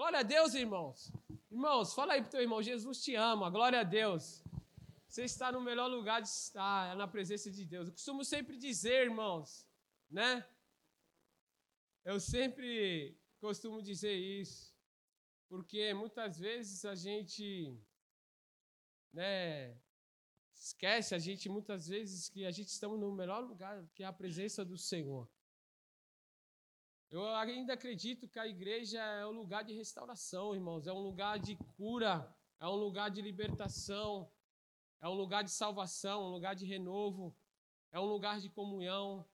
Glória a Deus, irmãos. Irmãos, fala aí pro teu irmão, Jesus te ama, glória a Deus. Você está no melhor lugar de estar, é na presença de Deus. Eu costumo sempre dizer, irmãos, né? Eu sempre costumo dizer isso, porque muitas vezes a gente, né, esquece, a gente muitas vezes que a gente estamos no melhor lugar, que é a presença do Senhor. Eu ainda acredito que a igreja é um lugar de restauração, irmãos, é um lugar de cura, é um lugar de libertação, é um lugar de salvação, um lugar de renovo, é um lugar de comunhão.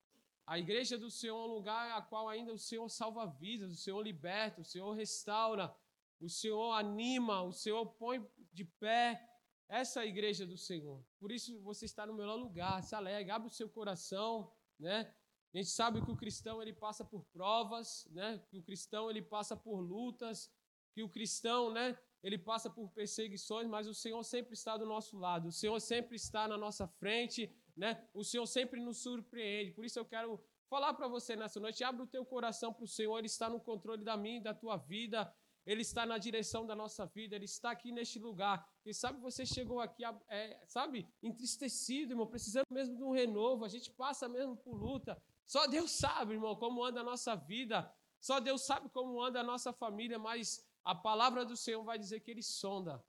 A igreja do Senhor é um lugar a qual ainda o Senhor salva vidas, o Senhor liberta, o Senhor restaura, o Senhor anima, o Senhor põe de pé. Essa é a igreja do Senhor. Por isso você está no melhor lugar, se alegre, abre o seu coração, né? A gente sabe que o cristão ele passa por provas, né? Que o cristão ele passa por lutas, que o cristão, né? Ele passa por perseguições, mas o Senhor sempre está do nosso lado. O Senhor sempre está na nossa frente, né? O Senhor sempre nos surpreende. Por isso eu quero falar para você nessa noite, abre o teu coração para o Senhor, ele está no controle da minha e da tua vida. Ele está na direção da nossa vida, Ele está aqui neste lugar. E sabe, você chegou aqui, é, sabe, entristecido, irmão, precisando mesmo de um renovo. A gente passa mesmo por luta. Só Deus sabe, irmão, como anda a nossa vida. Só Deus sabe como anda a nossa família, mas a palavra do Senhor vai dizer que Ele sonda,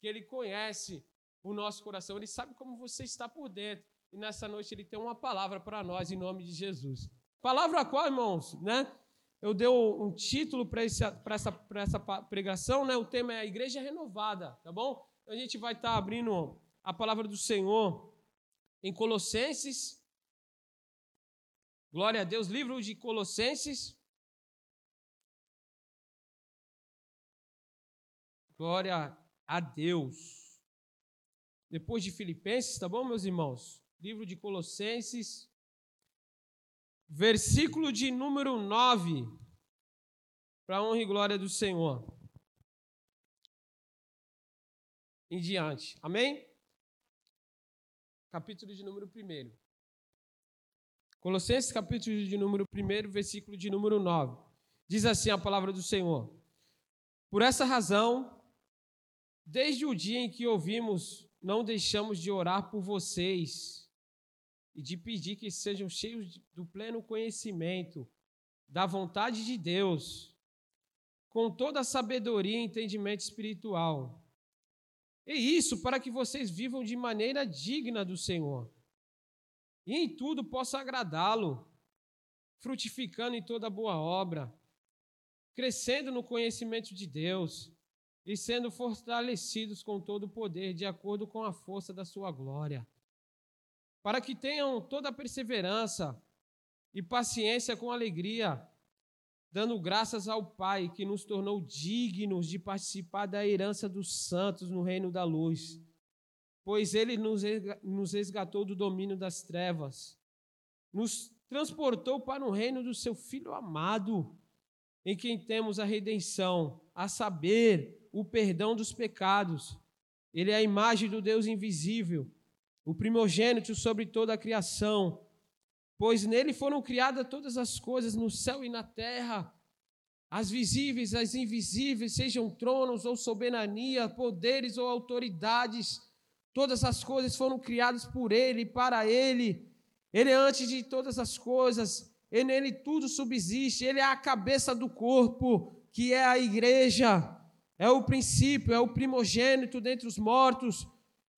que Ele conhece o nosso coração, Ele sabe como você está por dentro. E nessa noite Ele tem uma palavra para nós, em nome de Jesus. Palavra qual, irmãos? Né? Eu dei um título para essa, essa pregação, né? o tema é a Igreja Renovada, tá bom? Então a gente vai estar tá abrindo a palavra do Senhor em Colossenses, Glória a Deus, livro de Colossenses. Glória a Deus. Depois de Filipenses, tá bom, meus irmãos? Livro de Colossenses, versículo de número 9. Para honra e glória do Senhor. Em diante. Amém? Capítulo de número 1. Colossenses capítulo de número 1, versículo de número 9. Diz assim a palavra do Senhor: Por essa razão, desde o dia em que ouvimos, não deixamos de orar por vocês e de pedir que sejam cheios do pleno conhecimento da vontade de Deus, com toda a sabedoria e entendimento espiritual. E isso para que vocês vivam de maneira digna do Senhor e em tudo possa agradá-lo, frutificando em toda boa obra, crescendo no conhecimento de Deus e sendo fortalecidos com todo o poder, de acordo com a força da sua glória, para que tenham toda a perseverança e paciência com alegria, dando graças ao Pai que nos tornou dignos de participar da herança dos santos no reino da luz pois ele nos resgatou do domínio das trevas, nos transportou para o reino do seu Filho amado, em quem temos a redenção, a saber, o perdão dos pecados. Ele é a imagem do Deus invisível, o primogênito sobre toda a criação, pois nele foram criadas todas as coisas no céu e na terra, as visíveis, as invisíveis, sejam tronos ou soberania, poderes ou autoridades Todas as coisas foram criadas por Ele, para Ele. Ele é antes de todas as coisas, e nele tudo subsiste. Ele é a cabeça do corpo, que é a igreja. É o princípio, é o primogênito dentre os mortos,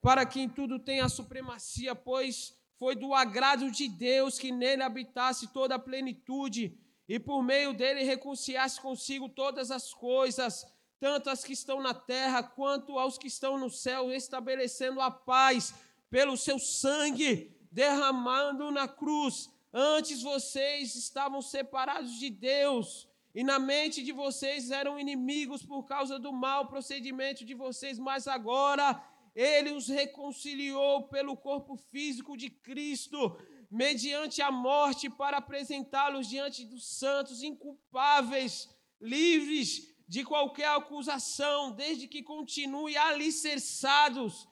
para que em tudo tenha a supremacia, pois foi do agrado de Deus que nele habitasse toda a plenitude, e por meio dele reconciliasse consigo todas as coisas tanto as que estão na terra quanto aos que estão no céu, estabelecendo a paz pelo seu sangue derramando na cruz. Antes vocês estavam separados de Deus, e na mente de vocês eram inimigos por causa do mau procedimento de vocês, mas agora ele os reconciliou pelo corpo físico de Cristo, mediante a morte, para apresentá-los diante dos santos, inculpáveis, livres de qualquer acusação, desde que continue alicerçados,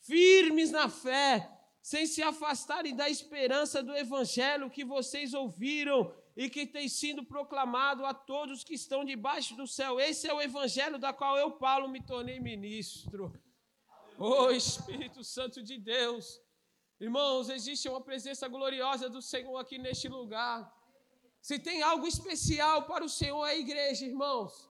firmes na fé, sem se afastarem da esperança do evangelho que vocês ouviram e que tem sido proclamado a todos que estão debaixo do céu. Esse é o evangelho da qual eu, Paulo, me tornei ministro. Oh Espírito Santo de Deus. Irmãos, existe uma presença gloriosa do Senhor aqui neste lugar. Se tem algo especial para o Senhor, é a igreja, irmãos.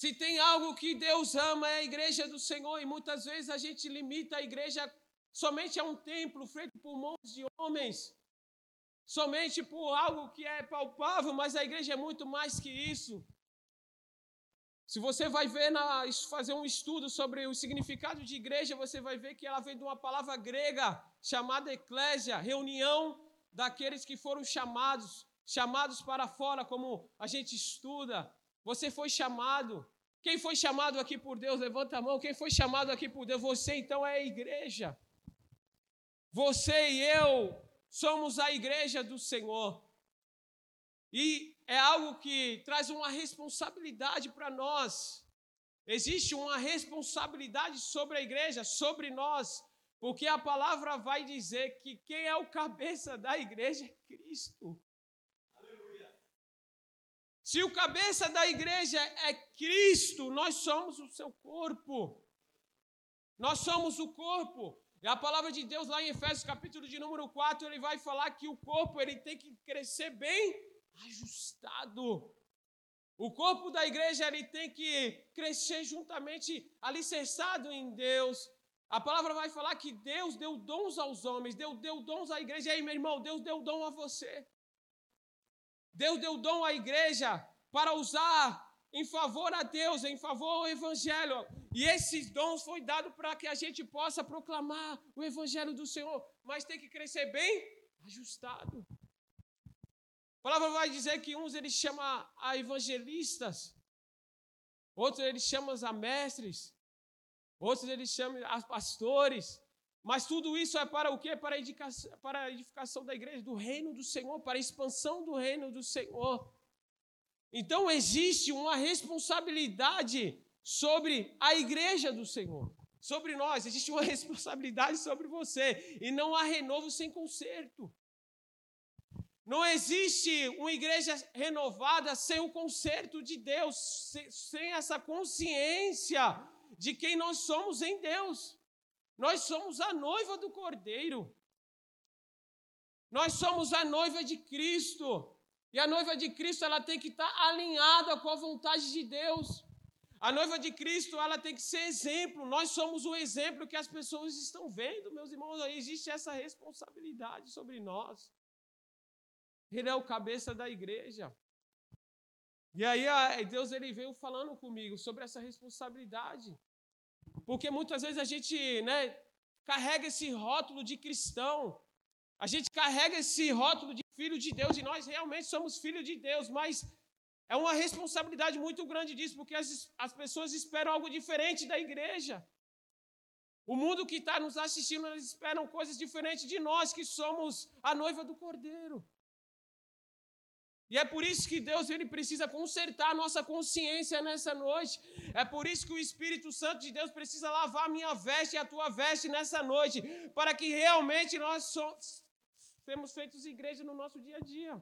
Se tem algo que Deus ama, é a igreja do Senhor, e muitas vezes a gente limita a igreja somente a um templo feito por mãos de homens, somente por algo que é palpável, mas a igreja é muito mais que isso. Se você vai ver na, fazer um estudo sobre o significado de igreja, você vai ver que ela vem de uma palavra grega chamada eclésia, reunião daqueles que foram chamados, chamados para fora, como a gente estuda. Você foi chamado. Quem foi chamado aqui por Deus, levanta a mão. Quem foi chamado aqui por Deus? Você então é a igreja. Você e eu somos a igreja do Senhor. E é algo que traz uma responsabilidade para nós. Existe uma responsabilidade sobre a igreja, sobre nós, porque a palavra vai dizer que quem é o cabeça da igreja é Cristo. Se o cabeça da igreja é Cristo, nós somos o seu corpo. Nós somos o corpo. E a palavra de Deus lá em Efésios capítulo de número 4, ele vai falar que o corpo ele tem que crescer bem ajustado. O corpo da igreja ele tem que crescer juntamente alicerçado em Deus. A palavra vai falar que Deus deu dons aos homens, Deus deu dons à igreja. E aí, meu irmão, Deus deu dom a você. Deus deu dom à igreja para usar em favor a Deus, em favor ao Evangelho. E esses dons foi dado para que a gente possa proclamar o Evangelho do Senhor, mas tem que crescer bem ajustado. A palavra vai dizer que uns ele chama a evangelistas, outros ele chama a mestres, outros ele chama a pastores, mas tudo isso é para o quê? Para a, edificação, para a edificação da igreja, do reino do Senhor, para a expansão do reino do Senhor. Então existe uma responsabilidade sobre a igreja do Senhor, sobre nós, existe uma responsabilidade sobre você, e não há renovo sem conserto. Não existe uma igreja renovada sem o conserto de Deus, sem essa consciência de quem nós somos em Deus. Nós somos a noiva do Cordeiro. Nós somos a noiva de Cristo. E a noiva de Cristo, ela tem que estar alinhada com a vontade de Deus. A noiva de Cristo, ela tem que ser exemplo. Nós somos o exemplo que as pessoas estão vendo, meus irmãos. Existe essa responsabilidade sobre nós. Ele é o cabeça da igreja. E aí Deus ele veio falando comigo sobre essa responsabilidade. Porque muitas vezes a gente, né, carrega esse rótulo de cristão. A gente carrega esse rótulo de filho de Deus e nós realmente somos filhos de Deus, mas é uma responsabilidade muito grande disso, porque as, as pessoas esperam algo diferente da igreja. O mundo que está nos assistindo, eles esperam coisas diferentes de nós, que somos a noiva do Cordeiro. E é por isso que Deus ele precisa consertar a nossa consciência nessa noite. É por isso que o Espírito Santo de Deus precisa lavar a minha veste e a tua veste nessa noite, para que realmente nós somos, temos feitos igreja no nosso dia a dia.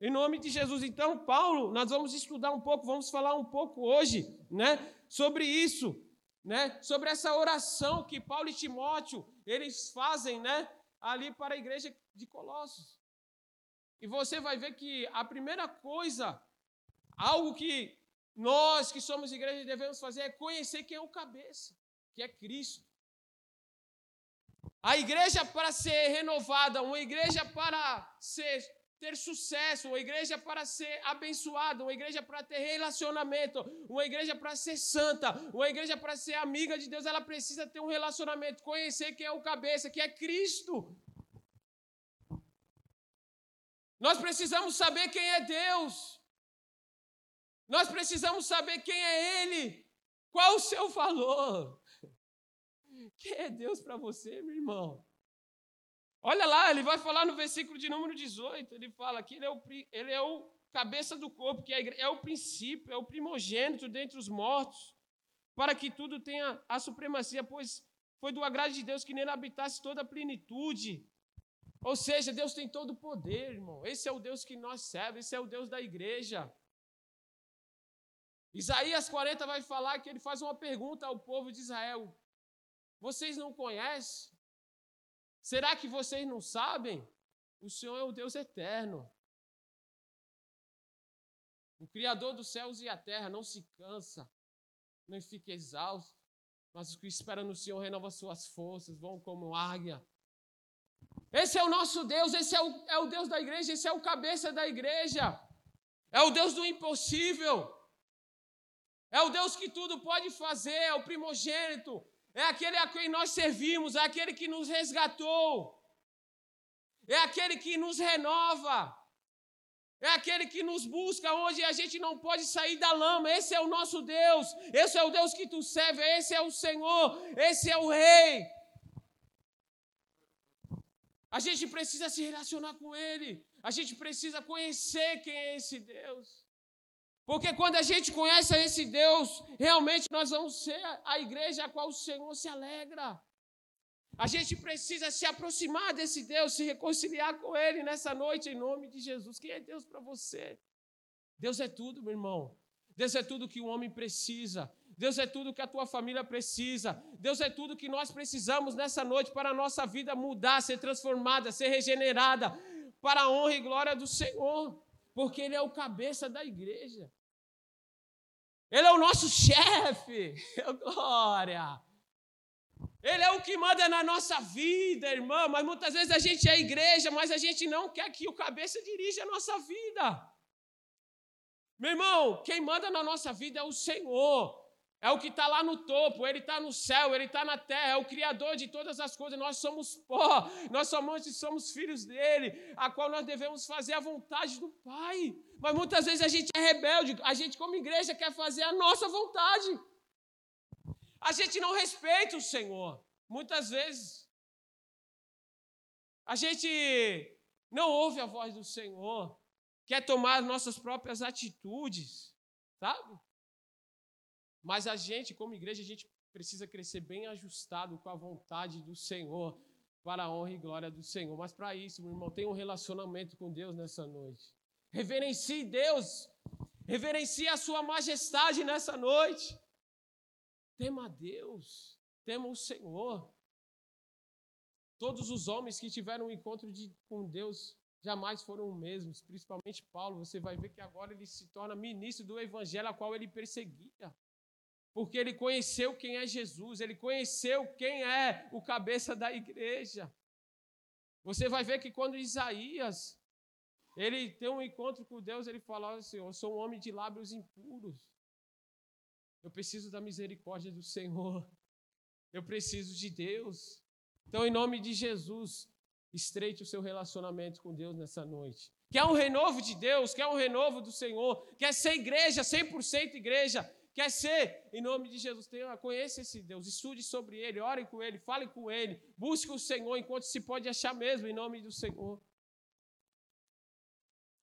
Em nome de Jesus. Então, Paulo, nós vamos estudar um pouco, vamos falar um pouco hoje, né, sobre isso, né, sobre essa oração que Paulo e Timóteo eles fazem, né, ali para a igreja de Colossos. E você vai ver que a primeira coisa, algo que nós que somos igreja devemos fazer é conhecer quem é o cabeça, que é Cristo. A igreja para ser renovada, uma igreja para ser, ter sucesso, uma igreja para ser abençoada, uma igreja para ter relacionamento, uma igreja para ser santa, uma igreja para ser amiga de Deus, ela precisa ter um relacionamento, conhecer quem é o cabeça, que é Cristo. Nós precisamos saber quem é Deus. Nós precisamos saber quem é Ele. Qual o seu valor? Quem é Deus para você, meu irmão? Olha lá, ele vai falar no versículo de número 18. Ele fala que ele é o, ele é o cabeça do corpo, que é, é o princípio, é o primogênito dentre os mortos, para que tudo tenha a supremacia, pois foi do agrado de Deus que nele habitasse toda a plenitude. Ou seja, Deus tem todo o poder, irmão. Esse é o Deus que nós servemos, esse é o Deus da igreja. Isaías 40 vai falar que ele faz uma pergunta ao povo de Israel: Vocês não conhecem? Será que vocês não sabem? O Senhor é o Deus eterno. O Criador dos céus e a terra não se cansa, não fica exausto, mas os que esperam no Senhor renovam suas forças, vão como águia. Esse é o nosso Deus, esse é o, é o Deus da igreja, esse é o cabeça da igreja. É o Deus do impossível. É o Deus que tudo pode fazer, é o primogênito. É aquele a quem nós servimos, é aquele que nos resgatou. É aquele que nos renova. É aquele que nos busca onde a gente não pode sair da lama. Esse é o nosso Deus. Esse é o Deus que tu serve. Esse é o Senhor. Esse é o Rei. A gente precisa se relacionar com Ele. A gente precisa conhecer quem é esse Deus. Porque quando a gente conhece esse Deus, realmente nós vamos ser a igreja a qual o Senhor se alegra. A gente precisa se aproximar desse Deus, se reconciliar com Ele nessa noite, em nome de Jesus. Quem é Deus para você? Deus é tudo, meu irmão. Deus é tudo que o homem precisa. Deus é tudo que a tua família precisa. Deus é tudo que nós precisamos nessa noite para a nossa vida mudar, ser transformada, ser regenerada, para a honra e glória do Senhor. Porque Ele é o cabeça da igreja. Ele é o nosso chefe. Glória. Ele é o que manda na nossa vida, irmão. Mas muitas vezes a gente é igreja, mas a gente não quer que o cabeça dirija a nossa vida. Meu irmão, quem manda na nossa vida é o Senhor. É o que está lá no topo, Ele está no céu, Ele está na terra, é o Criador de todas as coisas. Nós somos pó, nós somos filhos dele, a qual nós devemos fazer a vontade do Pai. Mas muitas vezes a gente é rebelde, a gente, como igreja, quer fazer a nossa vontade. A gente não respeita o Senhor. Muitas vezes. A gente não ouve a voz do Senhor, quer tomar nossas próprias atitudes, sabe? Mas a gente, como igreja, a gente precisa crescer bem ajustado com a vontade do Senhor, para a honra e glória do Senhor. Mas para isso, meu irmão, tenha um relacionamento com Deus nessa noite. Reverencie Deus, reverencie a Sua majestade nessa noite. Tema a Deus, tema o Senhor. Todos os homens que tiveram um encontro de, com Deus jamais foram os mesmos, principalmente Paulo. Você vai ver que agora ele se torna ministro do evangelho a qual ele perseguia. Porque ele conheceu quem é Jesus, ele conheceu quem é o cabeça da igreja. Você vai ver que quando Isaías ele tem um encontro com Deus, ele fala assim: Eu sou um homem de lábios impuros. Eu preciso da misericórdia do Senhor. Eu preciso de Deus. Então, em nome de Jesus, estreite o seu relacionamento com Deus nessa noite. Quer um renovo de Deus, quer um renovo do Senhor, quer ser igreja, 100% igreja, quer ser, em nome de Jesus, tenha, conheça esse Deus, estude sobre ele, ore com ele, fale com ele, busque o Senhor enquanto se pode achar mesmo, em nome do Senhor.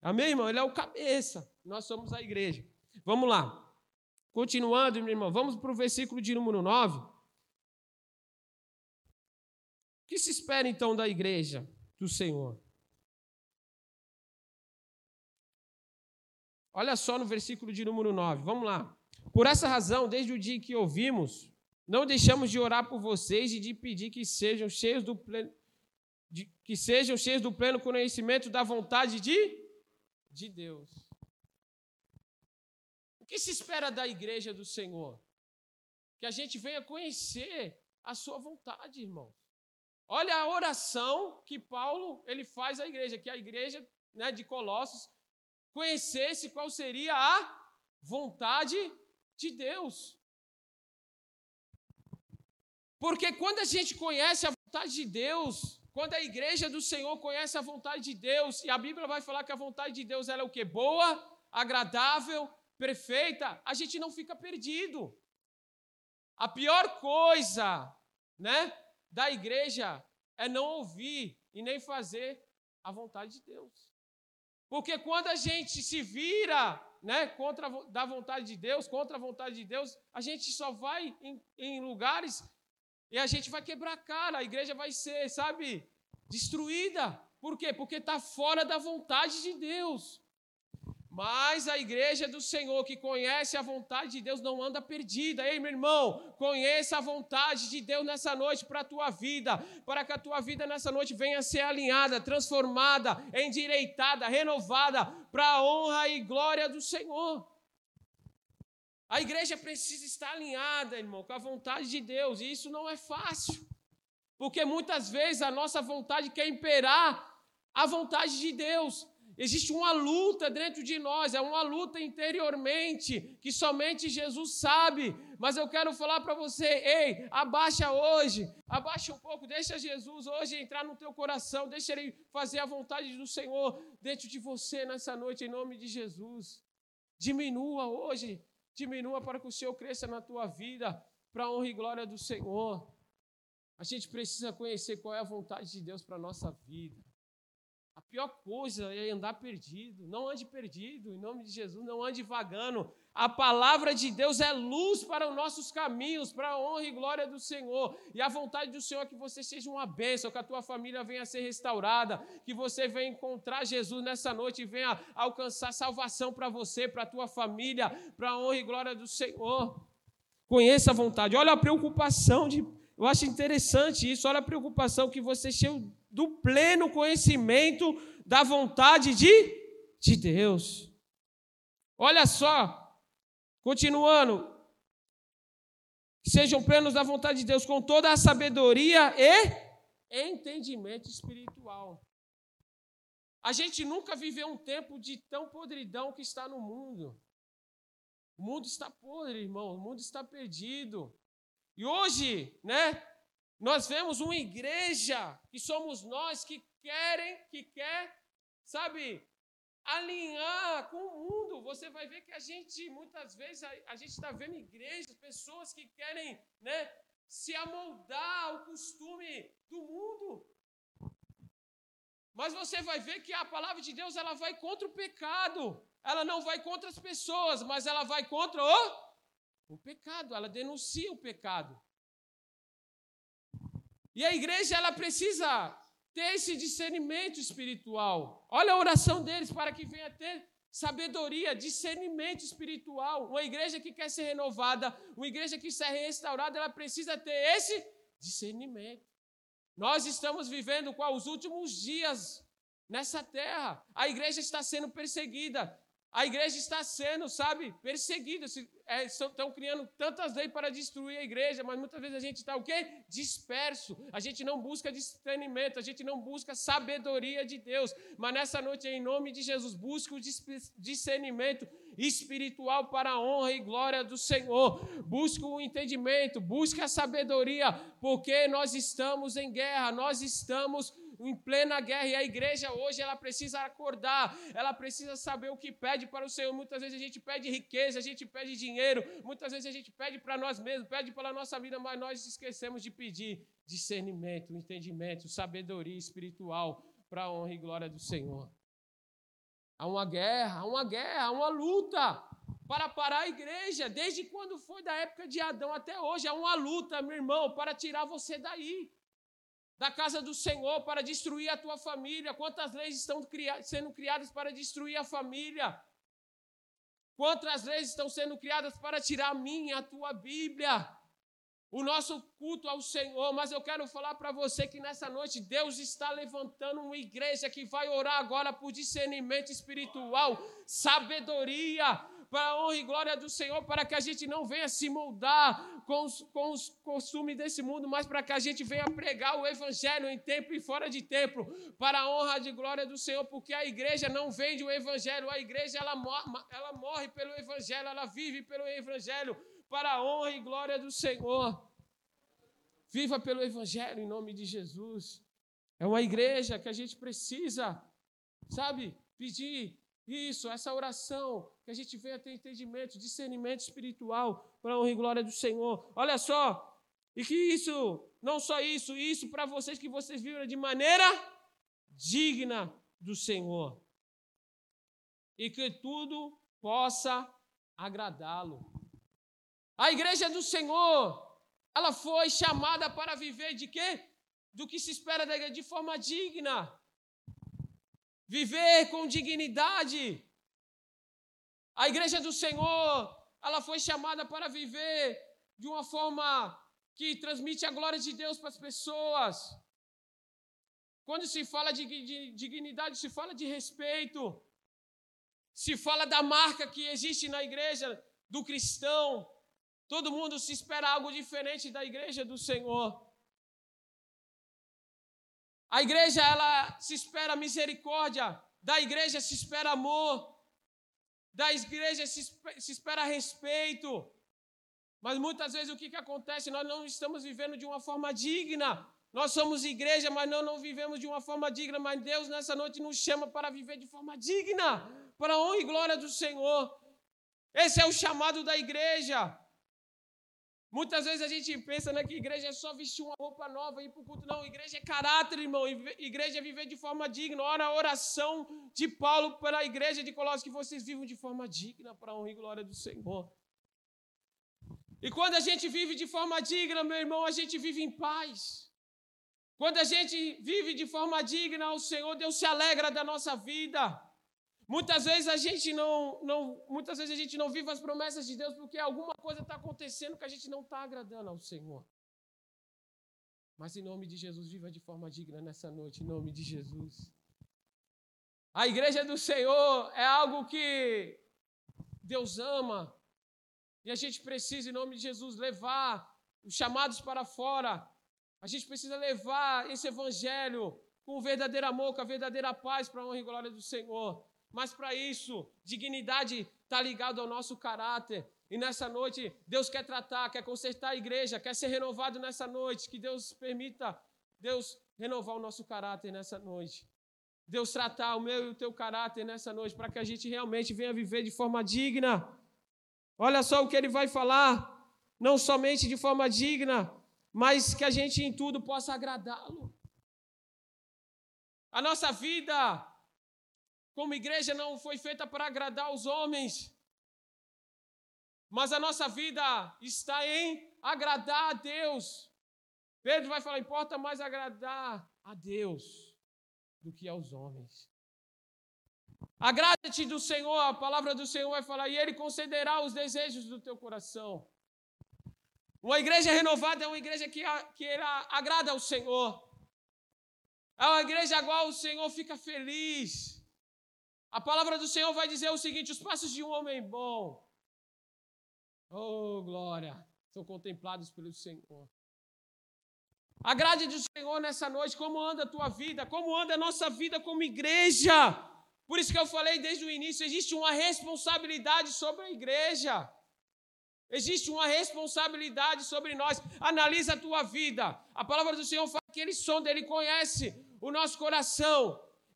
Amém, irmão? Ele é o cabeça, nós somos a igreja. Vamos lá. Continuando, meu irmão, vamos para o versículo de número 9. O que se espera então da igreja do Senhor? Olha só no versículo de número 9, vamos lá. Por essa razão, desde o dia que ouvimos, não deixamos de orar por vocês e de pedir que sejam cheios do pleno, de, que sejam cheios do pleno conhecimento da vontade de, de Deus. O que se espera da igreja do Senhor? Que a gente venha conhecer a sua vontade, irmãos. Olha a oração que Paulo ele faz à igreja, que a igreja né, de Colossos conhecesse qual seria a vontade de Deus. Porque quando a gente conhece a vontade de Deus, quando a igreja do Senhor conhece a vontade de Deus, e a Bíblia vai falar que a vontade de Deus ela é o que? Boa, agradável perfeita, a gente não fica perdido. A pior coisa, né, da igreja é não ouvir e nem fazer a vontade de Deus. Porque quando a gente se vira, né, contra da vontade de Deus, contra a vontade de Deus, a gente só vai em, em lugares e a gente vai quebrar a cara, a igreja vai ser, sabe, destruída. Por quê? Porque está fora da vontade de Deus. Mas a igreja do Senhor que conhece a vontade de Deus não anda perdida. Ei, meu irmão, conheça a vontade de Deus nessa noite para a tua vida, para que a tua vida nessa noite venha a ser alinhada, transformada, endireitada, renovada para a honra e glória do Senhor. A igreja precisa estar alinhada, irmão, com a vontade de Deus, e isso não é fácil. Porque muitas vezes a nossa vontade quer imperar a vontade de Deus. Existe uma luta dentro de nós, é uma luta interiormente que somente Jesus sabe. Mas eu quero falar para você, ei, abaixa hoje, abaixa um pouco, deixa Jesus hoje entrar no teu coração, deixa ele fazer a vontade do Senhor dentro de você nessa noite em nome de Jesus. Diminua hoje, diminua para que o Senhor cresça na tua vida, para a honra e glória do Senhor. A gente precisa conhecer qual é a vontade de Deus para a nossa vida. A pior coisa é andar perdido. Não ande perdido, em nome de Jesus, não ande vagando. A palavra de Deus é luz para os nossos caminhos, para a honra e glória do Senhor. E a vontade do Senhor é que você seja uma bênção, que a tua família venha a ser restaurada, que você venha encontrar Jesus nessa noite e venha alcançar salvação para você, para a tua família, para a honra e glória do Senhor. Conheça a vontade. Olha a preocupação de. Eu acho interessante isso. Olha a preocupação que você cheio do pleno conhecimento da vontade de, de Deus. Olha só, continuando. Sejam plenos da vontade de Deus com toda a sabedoria e entendimento espiritual. A gente nunca viveu um tempo de tão podridão que está no mundo. O mundo está podre, irmão, o mundo está perdido. E hoje, né, nós vemos uma igreja que somos nós que querem, que quer, sabe, alinhar com o mundo. Você vai ver que a gente, muitas vezes, a, a gente está vendo igrejas, pessoas que querem, né, se amoldar ao costume do mundo. Mas você vai ver que a palavra de Deus ela vai contra o pecado. Ela não vai contra as pessoas, mas ela vai contra o, o pecado. Ela denuncia o pecado. E a igreja ela precisa ter esse discernimento espiritual. Olha a oração deles para que venha ter sabedoria, discernimento espiritual. Uma igreja que quer ser renovada, uma igreja que quer ser restaurada, ela precisa ter esse discernimento. Nós estamos vivendo com os últimos dias nessa terra. A igreja está sendo perseguida. A igreja está sendo, sabe, perseguida. É, estão criando tantas leis para destruir a igreja, mas muitas vezes a gente está o quê? Disperso. A gente não busca discernimento, a gente não busca sabedoria de Deus. Mas nessa noite, em nome de Jesus, busque o discernimento espiritual para a honra e glória do Senhor. Busque o entendimento, busque a sabedoria, porque nós estamos em guerra, nós estamos em plena guerra e a igreja hoje ela precisa acordar, ela precisa saber o que pede para o Senhor. Muitas vezes a gente pede riqueza, a gente pede dinheiro, muitas vezes a gente pede para nós mesmos, pede pela nossa vida, mas nós esquecemos de pedir discernimento, entendimento, sabedoria espiritual para a honra e glória do Senhor. Há uma guerra, há uma guerra, há uma luta para parar a igreja. Desde quando foi da época de Adão até hoje, há uma luta, meu irmão, para tirar você daí da casa do Senhor para destruir a tua família. Quantas leis estão sendo criadas para destruir a família? Quantas leis estão sendo criadas para tirar a minha, a tua Bíblia? O nosso culto ao Senhor, mas eu quero falar para você que nessa noite Deus está levantando uma igreja que vai orar agora por discernimento espiritual, sabedoria, para a honra e glória do Senhor, para que a gente não venha se moldar com os, com os costumes desse mundo, mas para que a gente venha pregar o Evangelho em tempo e fora de tempo, para a honra e glória do Senhor, porque a igreja não vende o Evangelho, a igreja ela, ela morre pelo Evangelho, ela vive pelo Evangelho, para a honra e glória do Senhor. Viva pelo Evangelho em nome de Jesus. É uma igreja que a gente precisa, sabe, pedir isso, essa oração, que a gente venha ter entendimento, discernimento espiritual para a honra e glória do Senhor. Olha só, e que isso, não só isso, isso para vocês que vocês vivam de maneira digna do Senhor. E que tudo possa agradá-lo. A igreja do Senhor, ela foi chamada para viver de quê? Do que se espera da igreja, de forma digna. Viver com dignidade. A igreja do Senhor, ela foi chamada para viver de uma forma que transmite a glória de Deus para as pessoas. Quando se fala de, de dignidade, se fala de respeito. Se fala da marca que existe na igreja do cristão. Todo mundo se espera algo diferente da igreja do Senhor. A igreja ela se espera misericórdia, da igreja se espera amor, da igreja se, se espera respeito. Mas muitas vezes o que, que acontece? Nós não estamos vivendo de uma forma digna. Nós somos igreja, mas não, não vivemos de uma forma digna. Mas Deus nessa noite nos chama para viver de forma digna, para a honra e glória do Senhor. Esse é o chamado da igreja. Muitas vezes a gente pensa né, que igreja é só vestir uma roupa nova e ir para o culto. Não, igreja é caráter, irmão. Igreja é viver de forma digna. Ora a oração de Paulo para a igreja de Colossos, que vocês vivam de forma digna para a honra e glória do Senhor. E quando a gente vive de forma digna, meu irmão, a gente vive em paz. Quando a gente vive de forma digna, o Senhor, Deus se alegra da nossa vida. Muitas vezes a gente não, não, muitas vezes a gente não vive as promessas de Deus porque alguma coisa está acontecendo que a gente não está agradando ao Senhor. Mas em nome de Jesus, viva de forma digna nessa noite, em nome de Jesus. A igreja do Senhor é algo que Deus ama. E a gente precisa, em nome de Jesus, levar os chamados para fora. A gente precisa levar esse evangelho com o verdadeiro amor, com a verdadeira paz para a honra e glória do Senhor. Mas para isso, dignidade está ligado ao nosso caráter. E nessa noite, Deus quer tratar, quer consertar a igreja, quer ser renovado nessa noite. Que Deus permita, Deus renovar o nosso caráter nessa noite. Deus tratar o meu e o teu caráter nessa noite, para que a gente realmente venha viver de forma digna. Olha só o que ele vai falar, não somente de forma digna, mas que a gente em tudo possa agradá-lo. A nossa vida como igreja não foi feita para agradar os homens, mas a nossa vida está em agradar a Deus. Pedro vai falar: importa mais agradar a Deus do que aos homens. Agrada-te do Senhor, a palavra do Senhor vai falar, e Ele concederá os desejos do teu coração. Uma igreja renovada é uma igreja que, que agrada ao Senhor. É uma igreja igual o Senhor fica feliz. A palavra do Senhor vai dizer o seguinte: os passos de um homem bom, oh glória, são contemplados pelo Senhor. Agrade do Senhor nessa noite, como anda a tua vida, como anda a nossa vida como igreja. Por isso que eu falei desde o início: existe uma responsabilidade sobre a igreja. Existe uma responsabilidade sobre nós. Analisa a tua vida. A palavra do Senhor fala que Ele sonda, Ele conhece o nosso coração.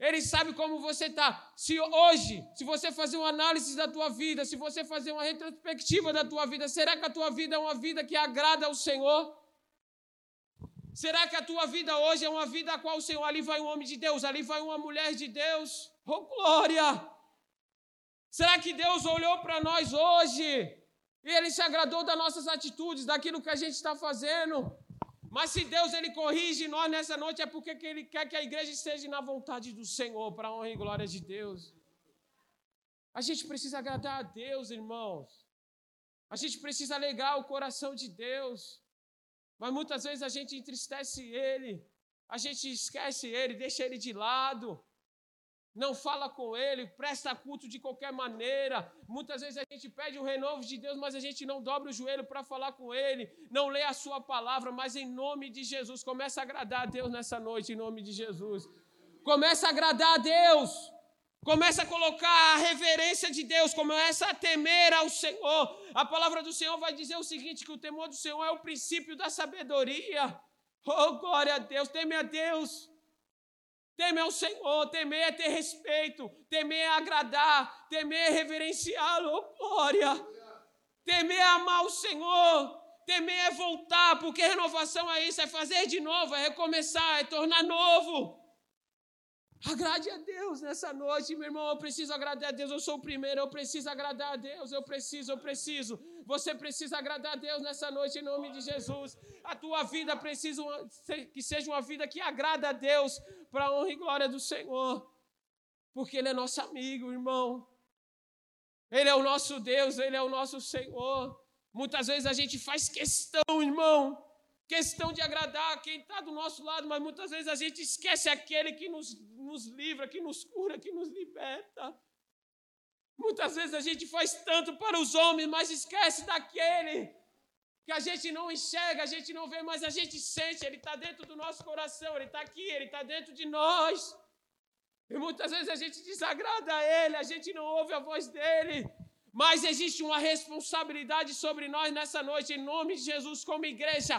Ele sabe como você está. Se hoje, se você fazer uma análise da tua vida, se você fazer uma retrospectiva da tua vida, será que a tua vida é uma vida que agrada ao Senhor? Será que a tua vida hoje é uma vida a qual o Senhor, ali vai um homem de Deus, ali vai uma mulher de Deus? Oh, glória! Será que Deus olhou para nós hoje e Ele se agradou das nossas atitudes, daquilo que a gente está fazendo? Mas se Deus ele corrige nós nessa noite, é porque ele quer que a igreja esteja na vontade do Senhor, para a honra e glória de Deus. A gente precisa agradar a Deus, irmãos. A gente precisa alegrar o coração de Deus. Mas muitas vezes a gente entristece Ele, a gente esquece Ele, deixa Ele de lado não fala com Ele, presta culto de qualquer maneira. Muitas vezes a gente pede o renovo de Deus, mas a gente não dobra o joelho para falar com Ele, não lê a Sua palavra, mas em nome de Jesus, começa a agradar a Deus nessa noite, em nome de Jesus. Começa a agradar a Deus. Começa a colocar a reverência de Deus, começa a temer ao Senhor. A palavra do Senhor vai dizer o seguinte: que o temor do Senhor é o princípio da sabedoria. Oh, glória a Deus, teme a Deus. Temer ao Senhor, temer é ter respeito, temer é agradar, temer é reverenciá-lo, oh, glória. Temer é amar o Senhor, temer é voltar, porque renovação é isso, é fazer de novo, é recomeçar, é tornar novo. Agrade a Deus nessa noite, meu irmão. Eu preciso agradar a Deus. Eu sou o primeiro. Eu preciso agradar a Deus. Eu preciso, eu preciso. Você precisa agradar a Deus nessa noite, em nome de Jesus. A tua vida precisa que seja uma vida que agrada a Deus, para a honra e glória do Senhor. Porque Ele é nosso amigo, irmão. Ele é o nosso Deus, Ele é o nosso Senhor. Muitas vezes a gente faz questão, irmão, questão de agradar quem está do nosso lado, mas muitas vezes a gente esquece aquele que nos, nos livra, que nos cura, que nos liberta. Muitas vezes a gente faz tanto para os homens, mas esquece daquele que a gente não enxerga, a gente não vê, mas a gente sente, ele está dentro do nosso coração, ele está aqui, ele está dentro de nós. E muitas vezes a gente desagrada a ele, a gente não ouve a voz dele. Mas existe uma responsabilidade sobre nós nessa noite, em nome de Jesus, como igreja.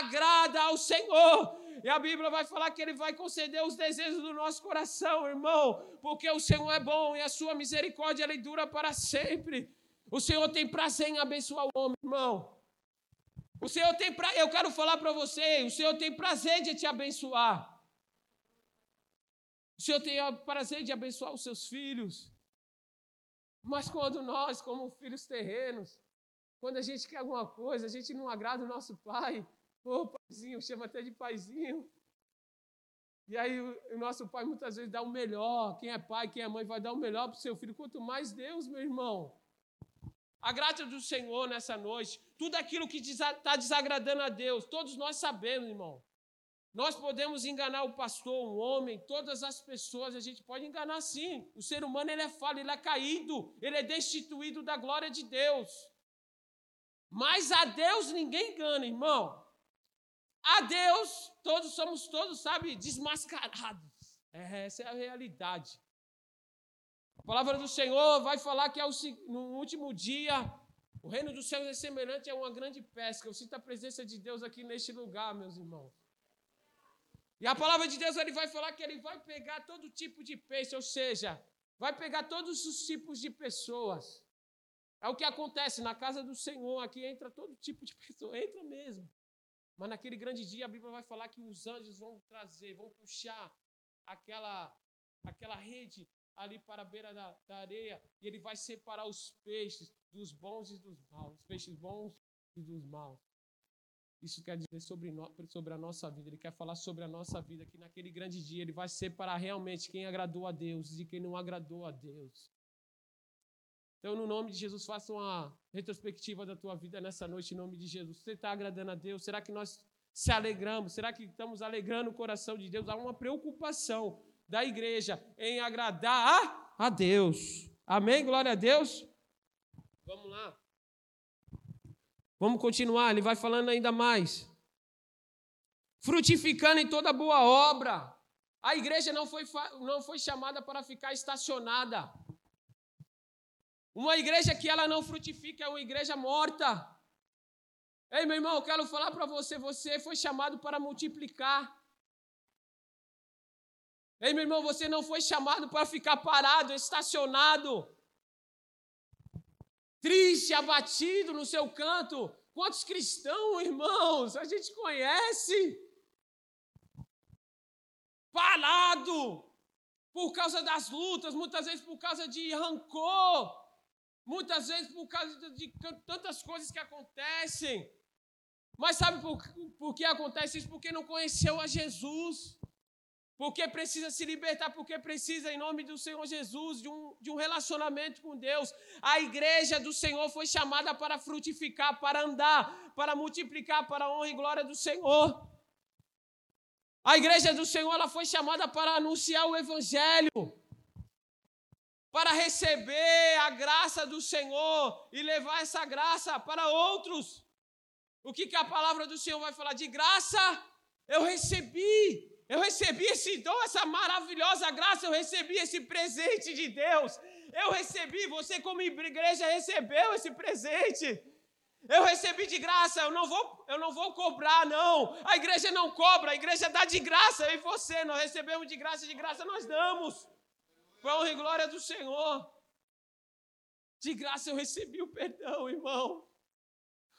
Agrada ao Senhor. E a Bíblia vai falar que Ele vai conceder os desejos do nosso coração, irmão, porque o Senhor é bom e a sua misericórdia ele dura para sempre. O Senhor tem prazer em abençoar o homem, irmão. O Senhor tem pra... eu quero falar para você, o Senhor tem prazer de te abençoar. O Senhor tem o prazer de abençoar os seus filhos. Mas quando nós, como filhos terrenos, quando a gente quer alguma coisa, a gente não agrada o nosso pai, ô oh, paizinho, chama até de paizinho. E aí o, nosso pai muitas vezes dá o melhor. Quem é pai, quem é mãe vai dar o melhor para o seu filho. Quanto mais Deus, meu irmão. A graça do Senhor nessa noite, tudo aquilo que está desagradando a Deus, todos nós sabemos, irmão. Nós podemos enganar o pastor, um homem, todas as pessoas, a gente pode enganar sim. O ser humano ele é falho, ele é caído, ele é destituído da glória de Deus. Mas a Deus ninguém engana, irmão. A Deus, todos somos todos, sabe, desmascarados. É, essa é a realidade. A palavra do Senhor vai falar que no último dia o reino dos céus é semelhante a uma grande pesca. Eu sinto a presença de Deus aqui neste lugar, meus irmãos. E a palavra de Deus ele vai falar que ele vai pegar todo tipo de peixe, ou seja, vai pegar todos os tipos de pessoas. É o que acontece na casa do Senhor, aqui entra todo tipo de pessoa, entra mesmo. Mas naquele grande dia a Bíblia vai falar que os anjos vão trazer, vão puxar aquela aquela rede ali para a beira da, da areia e ele vai separar os peixes dos bons e dos maus, os peixes bons e dos maus. Isso quer dizer sobre, no, sobre a nossa vida. Ele quer falar sobre a nossa vida, que naquele grande dia ele vai separar realmente quem agradou a Deus e quem não agradou a Deus. Então, no nome de Jesus, faça uma retrospectiva da tua vida nessa noite, em nome de Jesus. Você está agradando a Deus? Será que nós se alegramos? Será que estamos alegrando o coração de Deus? Há uma preocupação da igreja em agradar a, a Deus. Amém? Glória a Deus. Vamos lá. Vamos continuar, ele vai falando ainda mais. Frutificando em toda boa obra. A igreja não foi, não foi chamada para ficar estacionada. Uma igreja que ela não frutifica é uma igreja morta. Ei, meu irmão, eu quero falar para você, você foi chamado para multiplicar. Ei, meu irmão, você não foi chamado para ficar parado, estacionado triste, abatido no seu canto. Quantos cristãos, irmãos, a gente conhece? Parado por causa das lutas, muitas vezes por causa de rancor, muitas vezes por causa de tantas coisas que acontecem. Mas sabe por, por que acontece isso? Porque não conheceu a Jesus porque precisa se libertar, porque precisa, em nome do Senhor Jesus, de um, de um relacionamento com Deus. A igreja do Senhor foi chamada para frutificar, para andar, para multiplicar, para a honra e glória do Senhor. A igreja do Senhor ela foi chamada para anunciar o Evangelho, para receber a graça do Senhor e levar essa graça para outros. O que, que a palavra do Senhor vai falar? De graça eu recebi eu recebi esse dom, essa maravilhosa graça, eu recebi esse presente de Deus. Eu recebi, você como igreja recebeu esse presente. Eu recebi de graça, eu não vou, eu não vou cobrar não. A igreja não cobra, a igreja dá de graça, eu e você, nós recebemos de graça, de graça nós damos. Para honra e glória do Senhor. De graça eu recebi o perdão, irmão.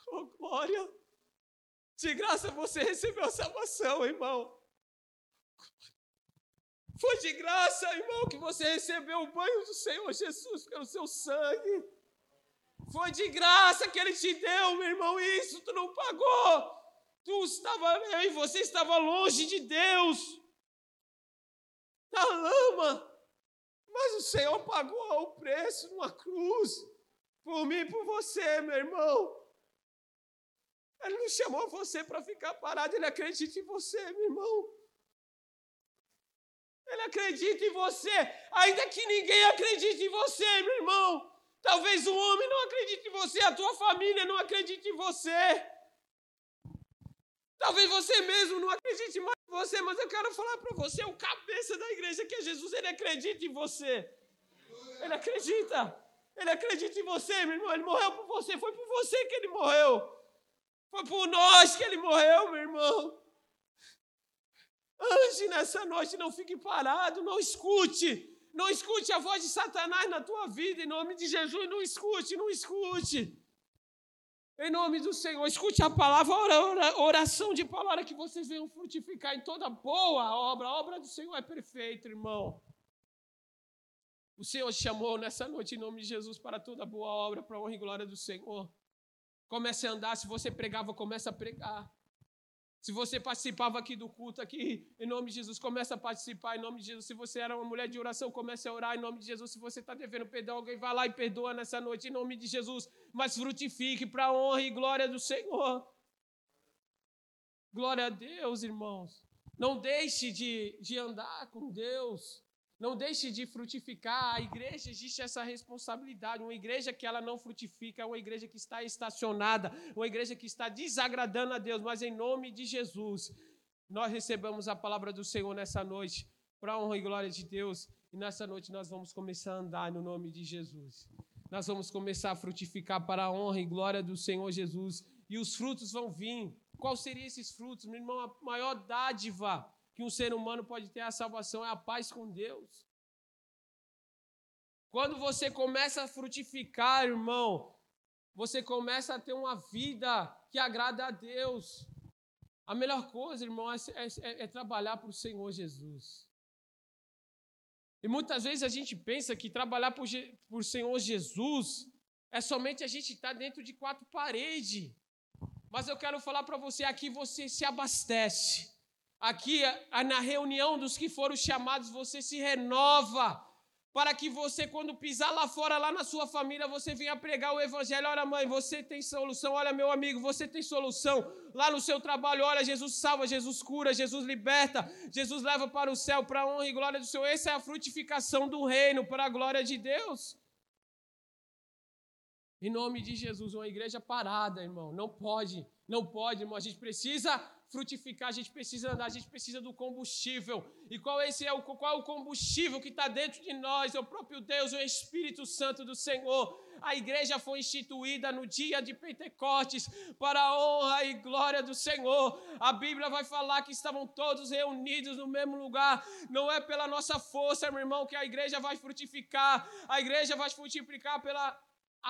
Oh, glória. De graça você recebeu a salvação, irmão. Foi de graça, irmão, que você recebeu o banho do Senhor Jesus pelo seu sangue. Foi de graça que Ele te deu, meu irmão, isso tu não pagou. Tu estava, eu e você estava longe de Deus. Na lama. Mas o Senhor pagou o preço numa cruz por mim e por você, meu irmão. Ele não chamou você para ficar parado, ele acredita em você, meu irmão. Ele acredita em você, ainda que ninguém acredite em você, meu irmão. Talvez o homem não acredite em você, a tua família não acredite em você. Talvez você mesmo não acredite mais em você, mas eu quero falar para você, o cabeça da igreja que é Jesus, ele acredita em você. Ele acredita. Ele acredita em você, meu irmão. Ele morreu por você, foi por você que ele morreu. Foi por nós que ele morreu, meu irmão. Ande nessa noite, não fique parado, não escute. Não escute a voz de Satanás na tua vida, em nome de Jesus. Não escute, não escute. Em nome do Senhor, escute a palavra, oração de palavra, que vocês venham frutificar em toda boa obra. A obra do Senhor é perfeita, irmão. O Senhor chamou nessa noite, em nome de Jesus, para toda boa obra, para a honra e glória do Senhor. Comece a andar, se você pregava, comece a pregar. Se você participava aqui do culto, aqui, em nome de Jesus, comece a participar em nome de Jesus. Se você era uma mulher de oração, comece a orar em nome de Jesus. Se você está devendo perdão, alguém vai lá e perdoa nessa noite em nome de Jesus. Mas frutifique para a honra e glória do Senhor. Glória a Deus, irmãos. Não deixe de, de andar com Deus. Não deixe de frutificar. A igreja existe essa responsabilidade. Uma igreja que ela não frutifica é uma igreja que está estacionada, uma igreja que está desagradando a Deus. Mas em nome de Jesus, nós recebemos a palavra do Senhor nessa noite, para honra e glória de Deus. E nessa noite nós vamos começar a andar no nome de Jesus. Nós vamos começar a frutificar para a honra e glória do Senhor Jesus. E os frutos vão vir. Quais seriam esses frutos? Meu irmão, a maior dádiva que um ser humano pode ter a salvação é a paz com Deus. Quando você começa a frutificar, irmão, você começa a ter uma vida que agrada a Deus. A melhor coisa, irmão, é, é, é trabalhar para o Senhor Jesus. E muitas vezes a gente pensa que trabalhar por, por Senhor Jesus é somente a gente estar dentro de quatro paredes. Mas eu quero falar para você aqui, você se abastece. Aqui, na reunião dos que foram chamados, você se renova. Para que você, quando pisar lá fora, lá na sua família, você venha pregar o evangelho. Olha, mãe, você tem solução. Olha, meu amigo, você tem solução. Lá no seu trabalho, olha, Jesus salva, Jesus cura, Jesus liberta, Jesus leva para o céu, para a honra e glória do Senhor. Essa é a frutificação do reino, para a glória de Deus. Em nome de Jesus, uma igreja parada, irmão. Não pode, não pode, irmão. A gente precisa frutificar, a gente precisa andar, a gente precisa do combustível. E qual, esse é o, qual é o combustível que está dentro de nós? É o próprio Deus, o Espírito Santo do Senhor. A igreja foi instituída no dia de Pentecostes para a honra e glória do Senhor. A Bíblia vai falar que estavam todos reunidos no mesmo lugar. Não é pela nossa força, meu irmão, que a igreja vai frutificar. A igreja vai frutificar pela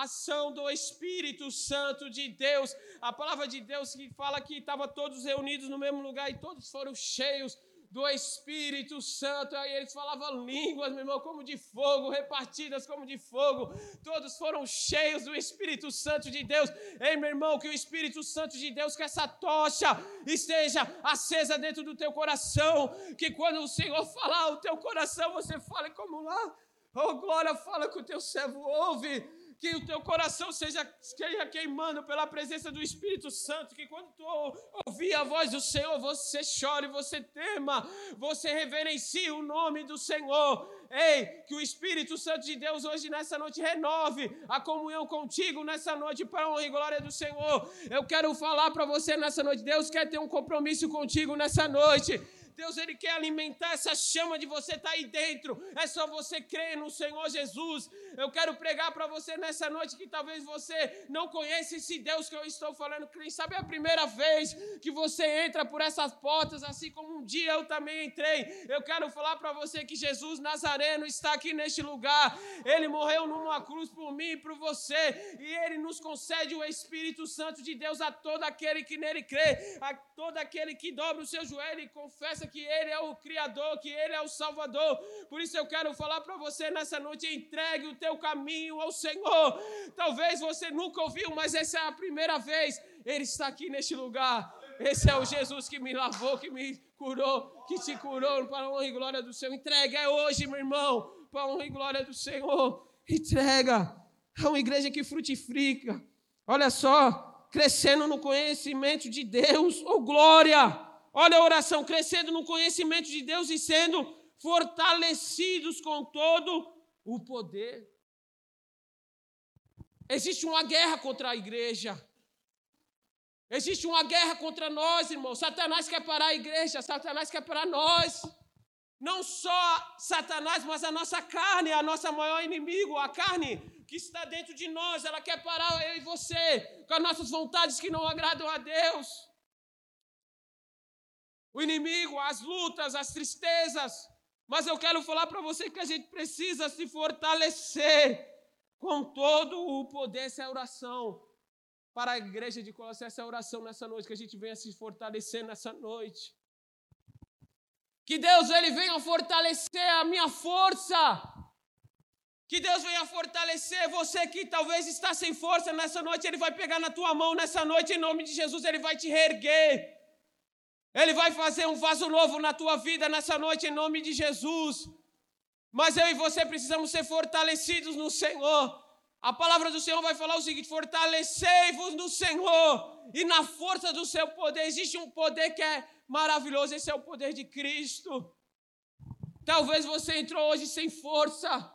ação do Espírito Santo de Deus. A palavra de Deus que fala que estavam todos reunidos no mesmo lugar e todos foram cheios do Espírito Santo. Aí eles falavam línguas, meu irmão, como de fogo, repartidas como de fogo. Todos foram cheios do Espírito Santo de Deus. Ei, meu irmão, que o Espírito Santo de Deus, que essa tocha esteja acesa dentro do teu coração. Que quando o Senhor falar o teu coração, você fale como lá. Oh, glória, fala que o teu servo ouve que o teu coração seja, seja queimando pela presença do Espírito Santo, que quando tu ouvir a voz do Senhor, você chore, você tema, você reverencie o nome do Senhor. Ei, que o Espírito Santo de Deus hoje nessa noite renove a comunhão contigo nessa noite para honra e glória do Senhor. Eu quero falar para você nessa noite, Deus quer ter um compromisso contigo nessa noite. Deus ele quer alimentar essa chama de você estar tá aí dentro. É só você crer no Senhor Jesus. Eu quero pregar para você nessa noite que talvez você não conheça esse Deus que eu estou falando. Quem sabe é a primeira vez que você entra por essas portas, assim como um dia eu também entrei. Eu quero falar para você que Jesus Nazareno está aqui neste lugar. Ele morreu numa cruz por mim e por você. E ele nos concede o Espírito Santo de Deus a todo aquele que nele crê, a todo aquele que dobra o seu joelho e confessa que Ele é o Criador, que Ele é o Salvador. Por isso eu quero falar para você nessa noite: entregue o teu caminho ao Senhor. Talvez você nunca ouviu, mas essa é a primeira vez. Ele está aqui neste lugar. Esse é o Jesus que me lavou, que me curou, que te curou para a honra e glória do Senhor. Entregue é hoje, meu irmão. para a honra e glória do Senhor. Entrega. É uma igreja que frutifica. Olha só, crescendo no conhecimento de Deus. Oh, glória! Olha a oração, crescendo no conhecimento de Deus e sendo fortalecidos com todo o poder. Existe uma guerra contra a igreja. Existe uma guerra contra nós, irmão. Satanás quer parar a igreja, Satanás quer parar nós. Não só Satanás, mas a nossa carne, a nossa maior inimigo, a carne que está dentro de nós, ela quer parar eu e você com as nossas vontades que não agradam a Deus. O inimigo, as lutas, as tristezas. Mas eu quero falar para você que a gente precisa se fortalecer com todo o poder, essa oração para a igreja de Colossenses, essa oração nessa noite, que a gente venha se fortalecer nessa noite. Que Deus ele venha fortalecer a minha força. Que Deus venha fortalecer você que talvez está sem força nessa noite, ele vai pegar na tua mão nessa noite em nome de Jesus, ele vai te reerguer. Ele vai fazer um vaso novo na tua vida nessa noite em nome de Jesus. Mas eu e você precisamos ser fortalecidos no Senhor. A palavra do Senhor vai falar o seguinte: fortalecei-vos no Senhor e na força do seu poder. Existe um poder que é maravilhoso, esse é o poder de Cristo. Talvez você entrou hoje sem força.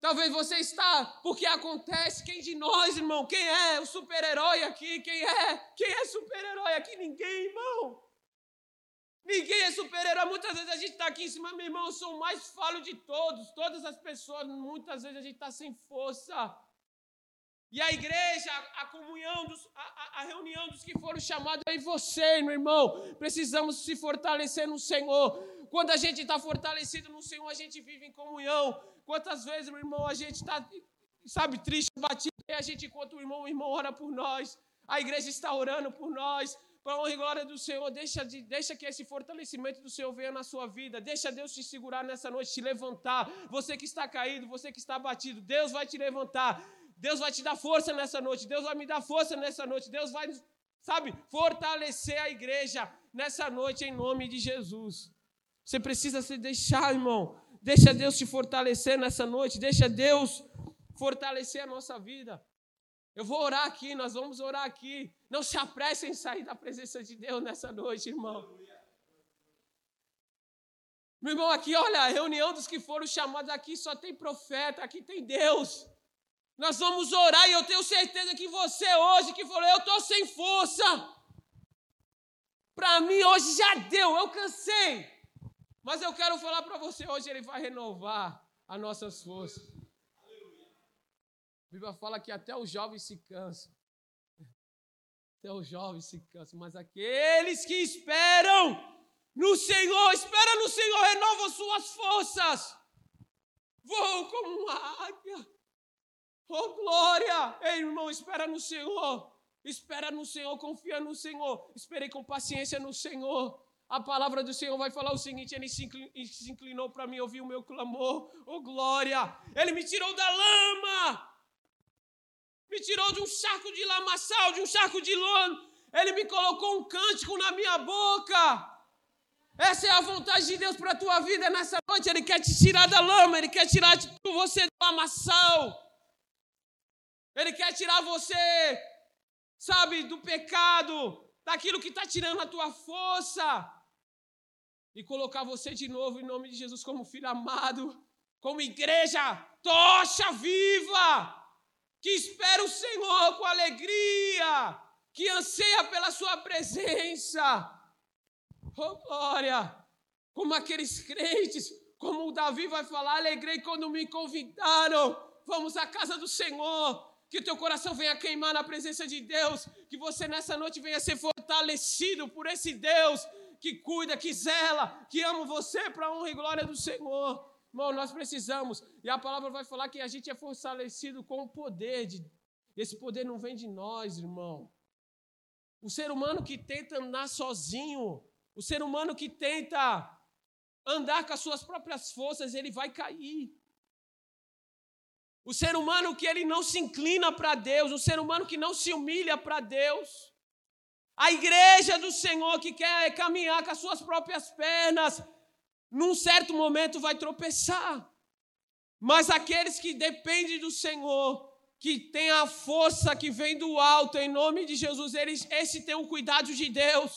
Talvez você está, porque acontece. Quem de nós, irmão? Quem é o super-herói aqui? Quem é? Quem é super-herói aqui? Ninguém, irmão. Ninguém é super-herói. Muitas vezes a gente está aqui em cima, meu irmão, eu sou o mais falo de todos. Todas as pessoas, muitas vezes a gente está sem força. E a igreja, a, comunhão, dos, a, a, reunião dos que foram chamados, aí você, meu irmão, precisamos se fortalecer no Senhor. Quando a gente está fortalecido no Senhor, a gente vive em comunhão. Quantas vezes, meu irmão, a gente está, sabe, triste, batido, e a gente encontra o irmão, o irmão ora por nós. A igreja está orando por nós. Para a honra e glória do Senhor, deixa, de, deixa que esse fortalecimento do Senhor venha na sua vida. Deixa Deus te segurar nessa noite, te levantar. Você que está caído, você que está abatido, Deus vai te levantar. Deus vai te dar força nessa noite. Deus vai me dar força nessa noite. Deus vai, sabe, fortalecer a igreja nessa noite em nome de Jesus. Você precisa se deixar, irmão. Deixa Deus te fortalecer nessa noite. Deixa Deus fortalecer a nossa vida. Eu vou orar aqui, nós vamos orar aqui. Não se apressem em sair da presença de Deus nessa noite, irmão. Meu irmão, aqui, olha, a reunião dos que foram chamados aqui só tem profeta, aqui tem Deus. Nós vamos orar e eu tenho certeza que você hoje que falou, eu estou sem força. Para mim hoje já deu, eu cansei. Mas eu quero falar para você hoje, ele vai renovar as nossas forças. A Bíblia fala que até os jovens se cansam. Até os jovens se cansam, mas aqueles que esperam no Senhor, espera no Senhor, renova suas forças. Voam como uma águia. Oh, glória! Ei, irmão, espera no Senhor. Espera no Senhor, confia no Senhor. Esperei com paciência no Senhor. A palavra do Senhor vai falar o seguinte: Ele se inclinou para mim, ouviu o meu clamor. Oh, glória! Ele me tirou da lama. Me tirou de um charco de lamaçal, de um charco de lona. Ele me colocou um cântico na minha boca. Essa é a vontade de Deus para a tua vida nessa noite. Ele quer te tirar da lama, Ele quer tirar você do lamaçal. Ele quer tirar você, sabe, do pecado, daquilo que está tirando a tua força. E colocar você de novo em nome de Jesus como filho amado, como igreja, tocha viva, que espera o Senhor com alegria, que anseia pela sua presença. Oh glória! Como aqueles crentes, como o Davi vai falar, alegrei quando me convidaram. Vamos à casa do Senhor que o teu coração venha queimar na presença de Deus, que você nessa noite venha ser fortalecido por esse Deus que cuida, que zela, que ama você para a honra e glória do Senhor. Irmão, nós precisamos, e a palavra vai falar que a gente é fortalecido com o poder, de, esse poder não vem de nós, irmão. O ser humano que tenta andar sozinho, o ser humano que tenta andar com as suas próprias forças, ele vai cair. O ser humano que ele não se inclina para Deus, o ser humano que não se humilha para Deus. A igreja do Senhor que quer caminhar com as suas próprias pernas, num certo momento vai tropeçar. Mas aqueles que dependem do Senhor, que tem a força que vem do alto, em nome de Jesus, eles, esse tem o cuidado de Deus.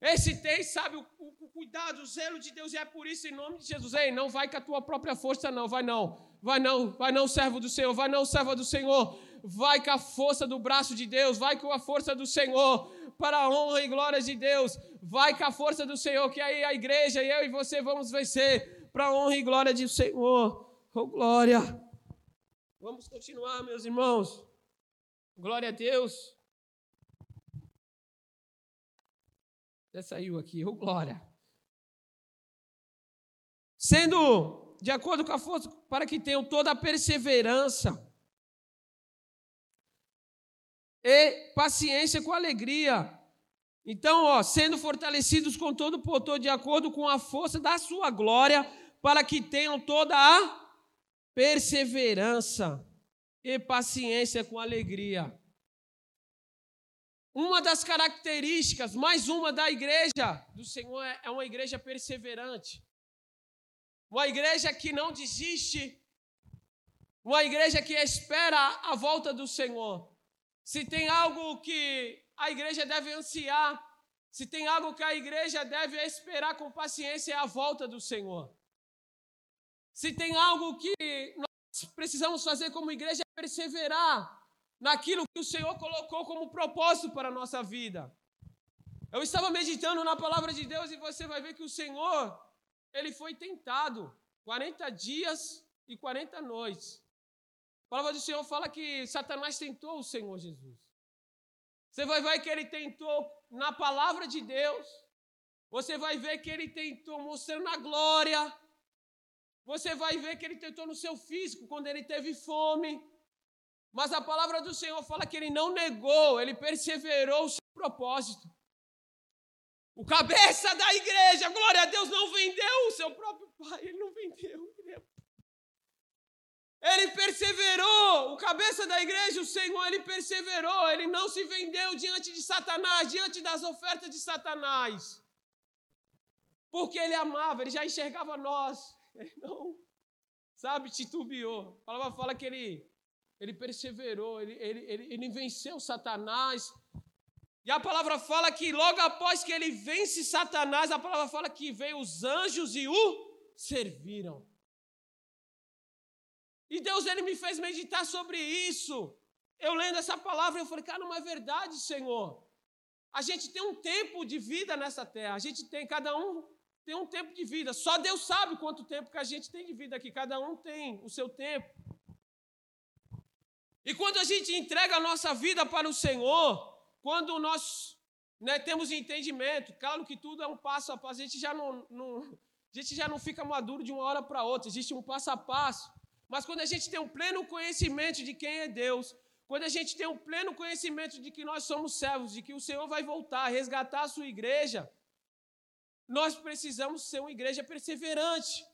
Esse tem, sabe, o, o, cuidado, o zelo de Deus, e é por isso, em nome de Jesus, ei, não vai com a tua própria força, não, vai não, vai não, vai não, servo do Senhor, vai não, serva do Senhor, vai com a força do braço de Deus, vai com a força do Senhor, para a honra e glória de Deus, vai com a força do Senhor, que aí a igreja, eu e você vamos vencer, para a honra e glória do Senhor, oh glória. Vamos continuar, meus irmãos, glória a Deus. Já saiu aqui, oh glória. Sendo de acordo com a força, para que tenham toda a perseverança e paciência com alegria. Então, ó, sendo fortalecidos com todo o poder, de acordo com a força da sua glória, para que tenham toda a perseverança e paciência com alegria. Uma das características, mais uma da igreja do Senhor é, é uma igreja perseverante. Uma igreja que não desiste. Uma igreja que espera a volta do Senhor. Se tem algo que a igreja deve ansiar, se tem algo que a igreja deve esperar com paciência, é a volta do Senhor. Se tem algo que nós precisamos fazer como igreja, é perseverar naquilo que o Senhor colocou como propósito para a nossa vida. Eu estava meditando na palavra de Deus e você vai ver que o Senhor, ele foi tentado 40 dias e 40 noites. A palavra do Senhor fala que Satanás tentou o Senhor Jesus. Você vai ver que ele tentou na palavra de Deus. Você vai ver que ele tentou mostrando a glória. Você vai ver que ele tentou no seu físico quando ele teve fome. Mas a palavra do Senhor fala que ele não negou, ele perseverou o seu propósito. O cabeça da igreja, glória a Deus, não vendeu o seu próprio pai, ele não vendeu. Ele perseverou, o cabeça da igreja, o Senhor, ele perseverou, ele não se vendeu diante de Satanás, diante das ofertas de Satanás. Porque ele amava, ele já enxergava nós, ele não, sabe, titubeou. A palavra fala que ele ele perseverou, ele, ele, ele, ele venceu Satanás. E a palavra fala que logo após que ele vence Satanás, a palavra fala que veio os anjos e o serviram. E Deus ele me fez meditar sobre isso. Eu lendo essa palavra, eu falei, cara, não é verdade, Senhor. A gente tem um tempo de vida nessa terra. A gente tem, cada um tem um tempo de vida. Só Deus sabe quanto tempo que a gente tem de vida aqui. Cada um tem o seu tempo. E quando a gente entrega a nossa vida para o Senhor, quando nós né, temos entendimento, claro que tudo é um passo a passo, a gente já não, não a gente já não fica maduro de uma hora para outra, existe um passo a passo. Mas quando a gente tem um pleno conhecimento de quem é Deus, quando a gente tem um pleno conhecimento de que nós somos servos, de que o Senhor vai voltar, resgatar a sua igreja, nós precisamos ser uma igreja perseverante.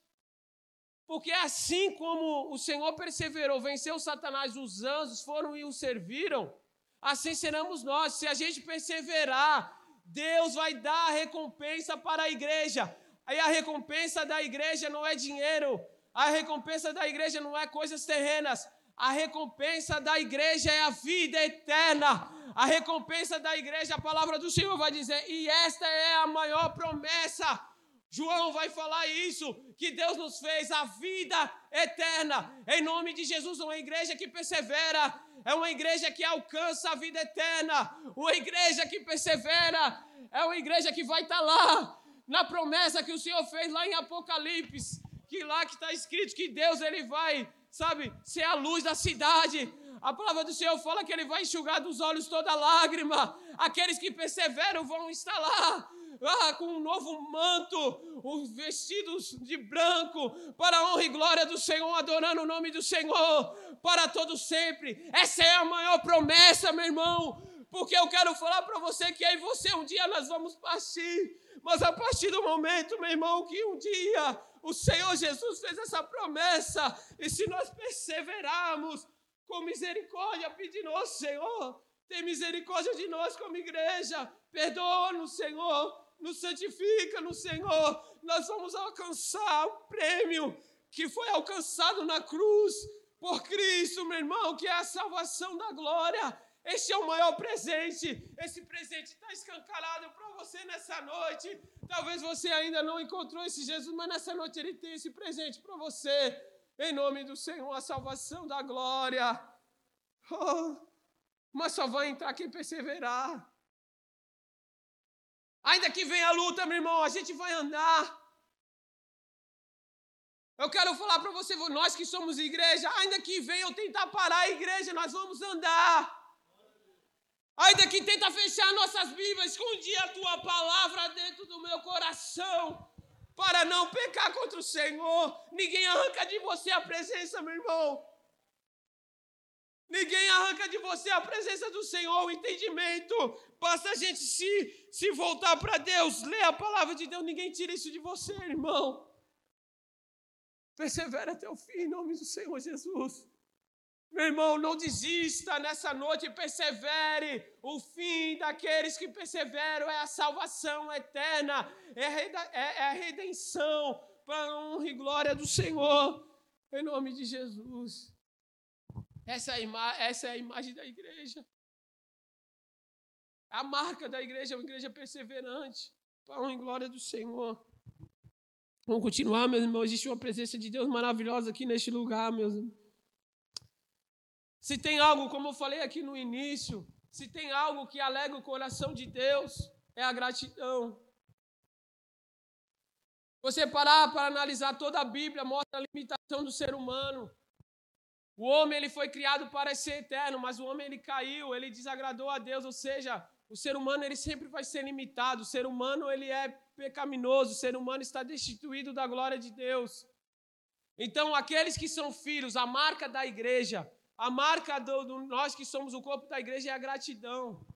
Porque assim como o Senhor perseverou, venceu Satanás, os anjos foram e o serviram, assim seremos nós. Se a gente perseverar, Deus vai dar a recompensa para a igreja. Aí a recompensa da igreja não é dinheiro, a recompensa da igreja não é coisas terrenas, a recompensa da igreja é a vida eterna. A recompensa da igreja, a palavra do Senhor vai dizer, e esta é a maior promessa João vai falar isso, que Deus nos fez a vida eterna. Em nome de Jesus, uma igreja que persevera, é uma igreja que alcança a vida eterna. Uma igreja que persevera, é uma igreja que vai estar tá lá, na promessa que o Senhor fez lá em Apocalipse, que lá que está escrito que Deus ele vai, sabe, ser a luz da cidade. A palavra do Senhor fala que ele vai enxugar dos olhos toda lágrima. Aqueles que perseveram vão estar lá ah, com um novo manto, os vestidos de branco, para a honra e glória do Senhor, adorando o nome do Senhor para todo sempre. Essa é a maior promessa, meu irmão, porque eu quero falar para você que aí você um dia nós vamos partir, mas a partir do momento, meu irmão, que um dia o Senhor Jesus fez essa promessa, e se nós perseverarmos com misericórdia, pedindo ao Senhor, tem misericórdia de nós como igreja, perdoa-nos, Senhor, nos santifica no Senhor, nós vamos alcançar o prêmio que foi alcançado na cruz por Cristo, meu irmão, que é a salvação da glória. Este é o maior presente. Esse presente está escancarado para você nessa noite. Talvez você ainda não encontrou esse Jesus, mas nessa noite ele tem esse presente para você. Em nome do Senhor, a salvação da glória. Oh, mas só vai entrar quem perseverar. Ainda que venha a luta, meu irmão, a gente vai andar. Eu quero falar para você, nós que somos igreja, ainda que venham tentar parar a igreja, nós vamos andar. Ainda que tenta fechar nossas Bíblias, escondi a tua palavra dentro do meu coração para não pecar contra o Senhor. Ninguém arranca de você a presença, meu irmão. Ninguém arranca de você a presença do Senhor, o entendimento. Basta a gente se, se voltar para Deus, ler a palavra de Deus. Ninguém tira isso de você, irmão. Persevera até o fim, em nome do Senhor Jesus. Meu irmão, não desista nessa noite, persevere. O fim daqueles que perseveram é a salvação eterna, é a é, é redenção para a honra e glória do Senhor, em nome de Jesus. Essa é a, essa é a imagem da igreja. A marca da igreja é uma igreja perseverante, para a honra e glória do Senhor. Vamos continuar, meus irmãos. Existe uma presença de Deus maravilhosa aqui neste lugar, meus irmãos. Se tem algo, como eu falei aqui no início, se tem algo que alega o coração de Deus, é a gratidão. Você parar para analisar toda a Bíblia mostra a limitação do ser humano. O homem ele foi criado para ser eterno, mas o homem ele caiu, ele desagradou a Deus, ou seja, o ser humano ele sempre vai ser limitado. O ser humano ele é pecaminoso, o ser humano está destituído da glória de Deus. Então, aqueles que são filhos, a marca da igreja, a marca do, do, nós que somos o corpo da igreja é a gratidão.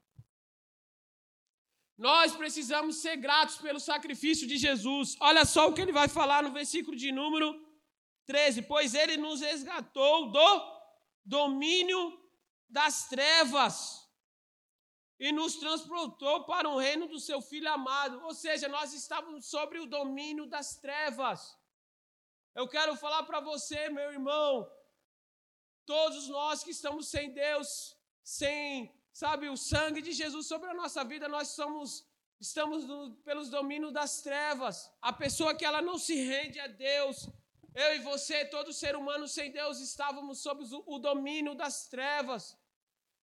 Nós precisamos ser gratos pelo sacrifício de Jesus. Olha só o que ele vai falar no versículo de número 13: Pois ele nos resgatou do domínio das trevas e nos transportou para o reino do seu filho amado. Ou seja, nós estávamos sobre o domínio das trevas. Eu quero falar para você, meu irmão, Todos nós que estamos sem Deus, sem, sabe, o sangue de Jesus sobre a nossa vida, nós somos estamos no, pelos domínios das trevas. A pessoa que ela não se rende a Deus, eu e você, todo ser humano sem Deus, estávamos sob o domínio das trevas.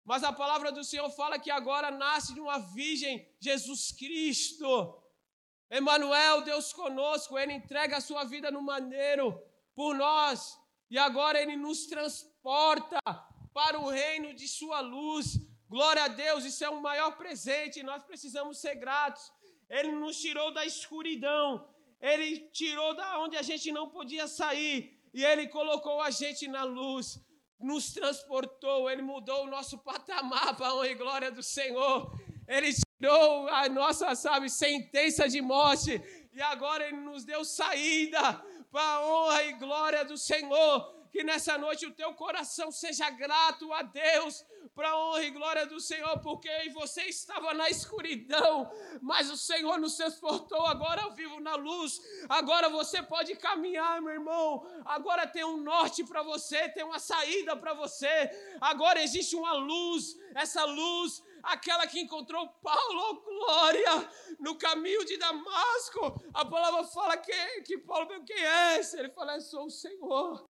Mas a palavra do Senhor fala que agora nasce de uma virgem, Jesus Cristo. Emmanuel, Deus conosco, Ele entrega a sua vida no maneiro por nós. E agora Ele nos transporta porta para o reino de Sua luz. Glória a Deus, isso é um maior presente, nós precisamos ser gratos. Ele nos tirou da escuridão, Ele tirou da onde a gente não podia sair, e Ele colocou a gente na luz, nos transportou, Ele mudou o nosso patamar para a honra e glória do Senhor. Ele tirou a nossa, sabe, sentença de morte, e agora Ele nos deu saída para a honra e glória do Senhor que nessa noite o teu coração seja grato a Deus, para a honra e glória do Senhor, porque você estava na escuridão, mas o Senhor nos transportou, agora eu vivo na luz, agora você pode caminhar, meu irmão, agora tem um norte para você, tem uma saída para você, agora existe uma luz, essa luz aquela que encontrou Paulo, oh glória, no caminho de Damasco. A palavra fala que, que Paulo, quem é esse? Ele fala, sou o Senhor.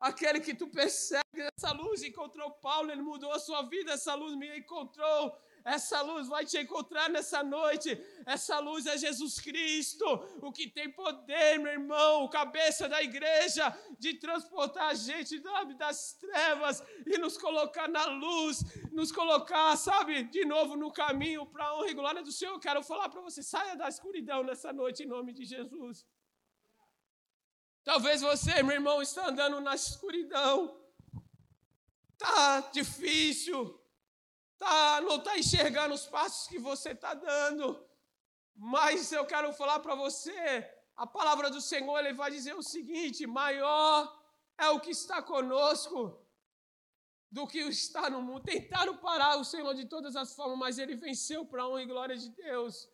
Aquele que tu persegue, essa luz encontrou Paulo, ele mudou a sua vida, essa luz me encontrou. Essa luz vai te encontrar nessa noite. Essa luz é Jesus Cristo, o que tem poder, meu irmão, cabeça da igreja, de transportar a gente das trevas e nos colocar na luz, nos colocar, sabe, de novo no caminho para a honra e glória do Senhor. Eu quero falar para você: saia da escuridão nessa noite, em nome de Jesus. Talvez você, meu irmão, está andando na escuridão. Tá difícil. Tá, não está enxergando os passos que você está dando. Mas eu quero falar para você, a palavra do Senhor, ele vai dizer o seguinte: maior é o que está conosco do que está no mundo. Tentaram parar o Senhor de todas as formas, mas ele venceu para a honra e glória de Deus.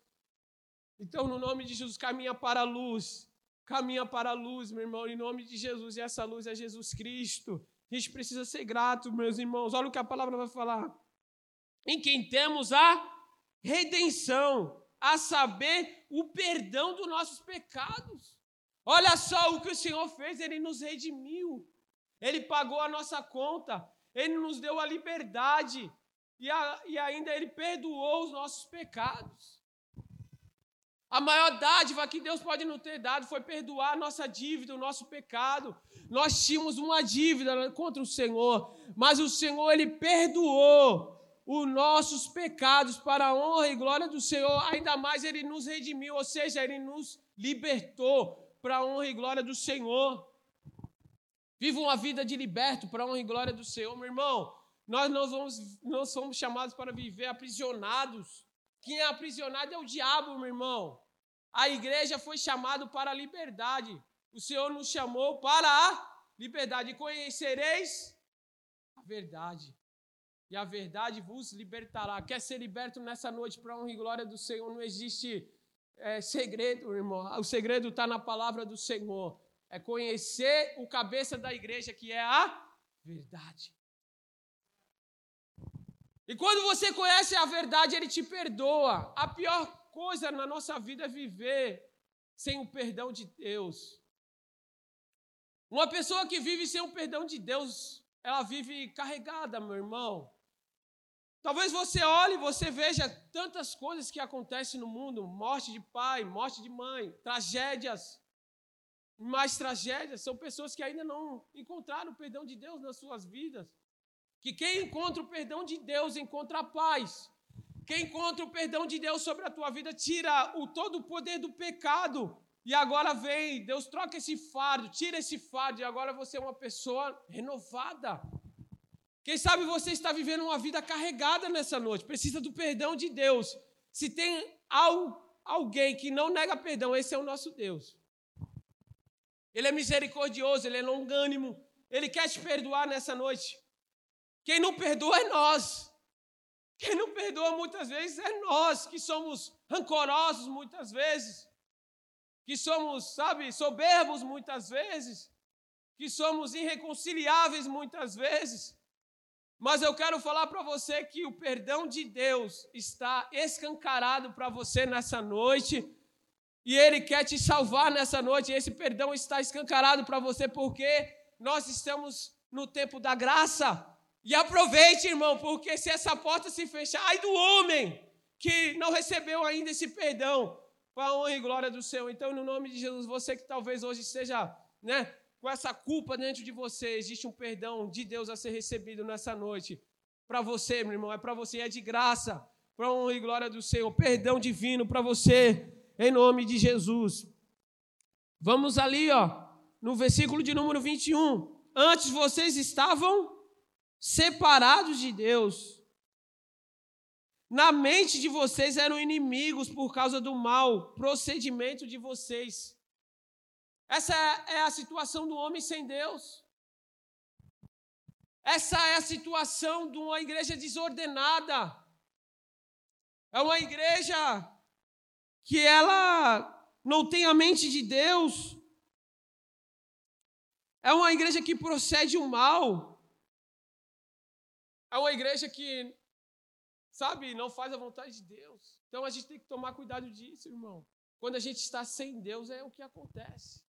Então, no nome de Jesus, caminha para a luz caminha para a luz, meu irmão, em nome de Jesus, e essa luz é Jesus Cristo. A gente precisa ser grato, meus irmãos. Olha o que a palavra vai falar. Em quem temos a redenção, a saber, o perdão dos nossos pecados. Olha só o que o Senhor fez, ele nos redimiu. Ele pagou a nossa conta, ele nos deu a liberdade e, a, e ainda ele perdoou os nossos pecados. A maior dádiva que Deus pode nos ter dado foi perdoar a nossa dívida, o nosso pecado. Nós tínhamos uma dívida contra o Senhor, mas o Senhor ele perdoou os nossos pecados para a honra e glória do Senhor. Ainda mais ele nos redimiu, ou seja, ele nos libertou para a honra e glória do Senhor. Viva uma vida de liberto para a honra e glória do Senhor, meu irmão. Nós não, vamos, não somos chamados para viver aprisionados. Quem é aprisionado é o diabo, meu irmão. A igreja foi chamada para a liberdade. O Senhor nos chamou para a liberdade. Conhecereis a verdade. E a verdade vos libertará. Quer ser liberto nessa noite para a honra e glória do Senhor? Não existe é, segredo, irmão. O segredo está na palavra do Senhor. É conhecer o cabeça da igreja, que é a verdade. E quando você conhece a verdade, ele te perdoa. A pior coisa na nossa vida é viver sem o perdão de Deus. Uma pessoa que vive sem o perdão de Deus, ela vive carregada, meu irmão. Talvez você olhe e você veja tantas coisas que acontecem no mundo: morte de pai, morte de mãe, tragédias, mais tragédias. São pessoas que ainda não encontraram o perdão de Deus nas suas vidas. Que quem encontra o perdão de Deus encontra a paz. Quem encontra o perdão de Deus sobre a tua vida tira o todo o poder do pecado. E agora vem, Deus troca esse fardo, tira esse fardo, e agora você é uma pessoa renovada. Quem sabe você está vivendo uma vida carregada nessa noite, precisa do perdão de Deus. Se tem alguém que não nega perdão, esse é o nosso Deus. Ele é misericordioso, ele é longânimo, ele quer te perdoar nessa noite. Quem não perdoa é nós. Quem não perdoa muitas vezes é nós, que somos rancorosos muitas vezes, que somos, sabe, soberbos muitas vezes, que somos irreconciliáveis muitas vezes. Mas eu quero falar para você que o perdão de Deus está escancarado para você nessa noite. E Ele quer te salvar nessa noite. Esse perdão está escancarado para você porque nós estamos no tempo da graça. E aproveite, irmão, porque se essa porta se fechar, ai do homem que não recebeu ainda esse perdão, para a honra e glória do Senhor. Então, no nome de Jesus, você que talvez hoje esteja, né, com essa culpa dentro de você, existe um perdão de Deus a ser recebido nessa noite. Para você, meu irmão, é para você, é de graça, para a honra e glória do Senhor. Perdão divino para você, em nome de Jesus. Vamos ali, ó, no versículo de número 21. Antes vocês estavam separados de Deus. Na mente de vocês eram inimigos por causa do mau procedimento de vocês. Essa é a situação do homem sem Deus. Essa é a situação de uma igreja desordenada. É uma igreja que ela não tem a mente de Deus. É uma igreja que procede o mal. É uma igreja que, sabe, não faz a vontade de Deus. Então a gente tem que tomar cuidado disso, irmão. Quando a gente está sem Deus, é o que acontece.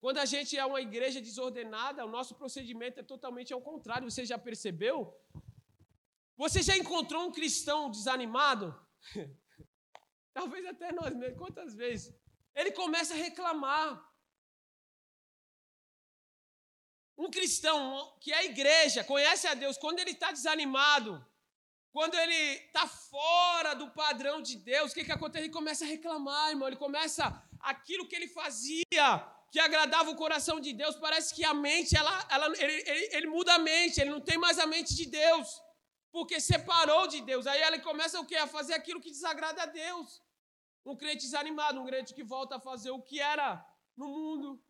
Quando a gente é uma igreja desordenada, o nosso procedimento é totalmente ao contrário. Você já percebeu? Você já encontrou um cristão desanimado? Talvez até nós mesmos. Quantas vezes? Ele começa a reclamar. Um cristão que é igreja, conhece a Deus, quando ele está desanimado, quando ele está fora do padrão de Deus, o que, que acontece? Ele começa a reclamar, irmão. Ele começa aquilo que ele fazia, que agradava o coração de Deus. Parece que a mente, ela, ela, ele, ele, ele muda a mente, ele não tem mais a mente de Deus, porque separou de Deus. Aí ele começa o quê? A fazer aquilo que desagrada a Deus. Um crente desanimado, um crente que volta a fazer o que era no mundo.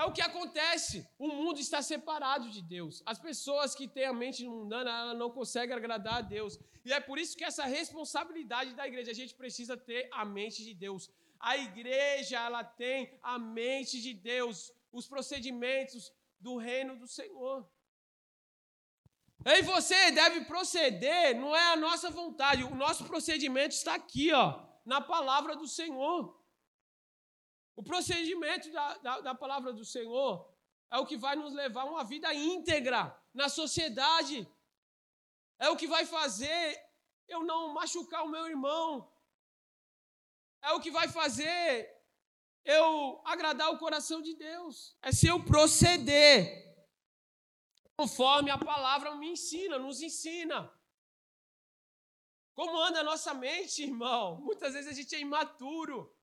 É o que acontece. O mundo está separado de Deus. As pessoas que têm a mente mundana, ela não conseguem agradar a Deus. E é por isso que essa responsabilidade da igreja, a gente precisa ter a mente de Deus. A igreja, ela tem a mente de Deus, os procedimentos do reino do Senhor. E você deve proceder, não é a nossa vontade, o nosso procedimento está aqui, ó, na palavra do Senhor. O procedimento da, da, da palavra do Senhor é o que vai nos levar a uma vida íntegra na sociedade. É o que vai fazer eu não machucar o meu irmão. É o que vai fazer eu agradar o coração de Deus. É se eu proceder conforme a palavra me ensina, nos ensina. Como anda a nossa mente, irmão? Muitas vezes a gente é imaturo.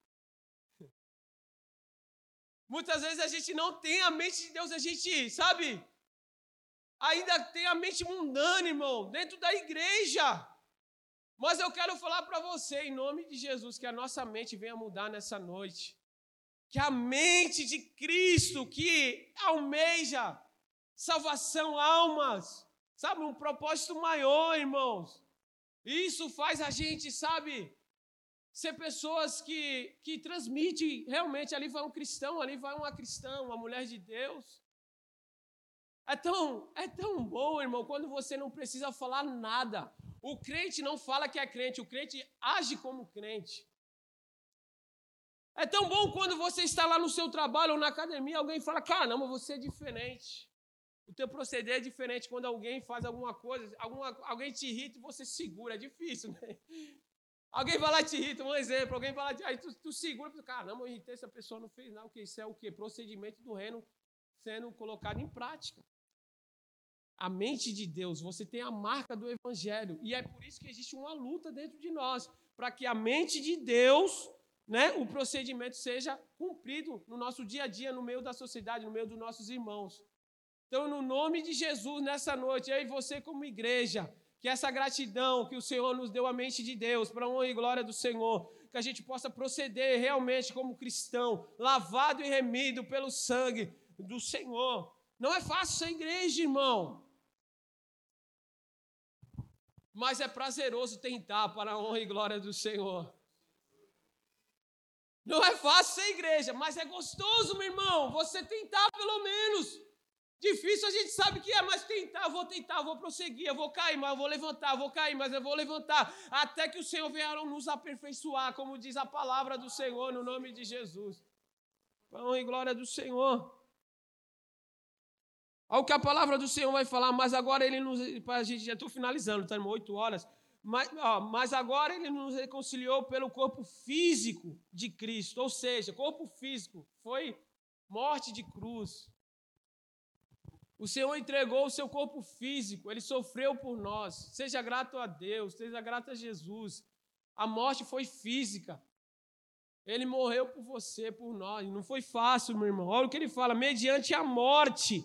Muitas vezes a gente não tem a mente de Deus, a gente, sabe? Ainda tem a mente mundana, irmão, dentro da igreja. Mas eu quero falar para você, em nome de Jesus, que a nossa mente venha mudar nessa noite. Que a mente de Cristo, que almeja salvação, almas, sabe, um propósito maior, irmãos. Isso faz a gente, sabe, ser pessoas que, que transmitem realmente. Ali vai um cristão, ali vai uma cristã, uma mulher de Deus. É tão, é tão bom, irmão, quando você não precisa falar nada. O crente não fala que é crente, o crente age como crente. É tão bom quando você está lá no seu trabalho ou na academia, alguém fala: caramba, você é diferente. O teu proceder é diferente quando alguém faz alguma coisa, alguma, alguém te irrita e você segura. É difícil, né? Alguém vai lá e te irrita, um exemplo. Alguém vai lá e aí tu, tu segura, caramba, eu irritei, essa pessoa não fez nada. O que isso é o quê? Procedimento do reino sendo colocado em prática. A mente de Deus, você tem a marca do evangelho. E é por isso que existe uma luta dentro de nós, para que a mente de Deus, né, o procedimento seja cumprido no nosso dia a dia, no meio da sociedade, no meio dos nossos irmãos. Então, no nome de Jesus, nessa noite, eu e você, como igreja, que essa gratidão que o Senhor nos deu a mente de Deus, para honra e glória do Senhor, que a gente possa proceder realmente como cristão, lavado e remido pelo sangue do Senhor. Não é fácil ser igreja, irmão. Mas é prazeroso tentar para a honra e glória do Senhor. Não é fácil ser igreja, mas é gostoso, meu irmão, você tentar pelo menos. Difícil a gente sabe que é, mas tentar, vou tentar, vou prosseguir, eu vou cair, mas eu vou levantar, vou cair, mas eu vou levantar, até que o Senhor venha nos aperfeiçoar, como diz a palavra do Senhor, no nome de Jesus. Pão e glória do Senhor. Olha o que a palavra do Senhor vai falar, mas agora ele nos. A gente já estou finalizando, estamos tá, oito horas. Mas, ó, mas agora ele nos reconciliou pelo corpo físico de Cristo, ou seja, corpo físico foi morte de cruz. O Senhor entregou o seu corpo físico, ele sofreu por nós. Seja grato a Deus, seja grato a Jesus. A morte foi física. Ele morreu por você, por nós. Não foi fácil, meu irmão. Olha o que ele fala: mediante a morte,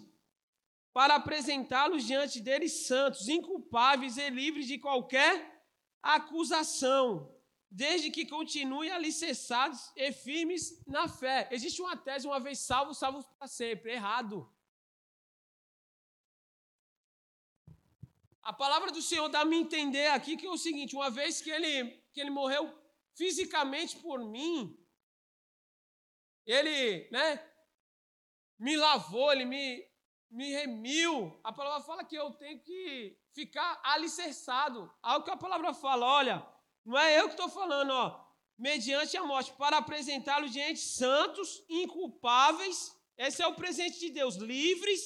para apresentá-los diante deles santos, inculpáveis e livres de qualquer acusação, desde que continuem alicerçados e firmes na fé. Existe uma tese, uma vez salvo, salvo para sempre. Errado. A palavra do Senhor dá a me entender aqui que é o seguinte: uma vez que ele, que ele morreu fisicamente por mim, ele né, me lavou, ele me, me remiu. A palavra fala que eu tenho que ficar alicerçado. Algo que a palavra fala, olha, não é eu que estou falando, ó, mediante a morte, para apresentá-los diante santos, inculpáveis. Esse é o presente de Deus, livres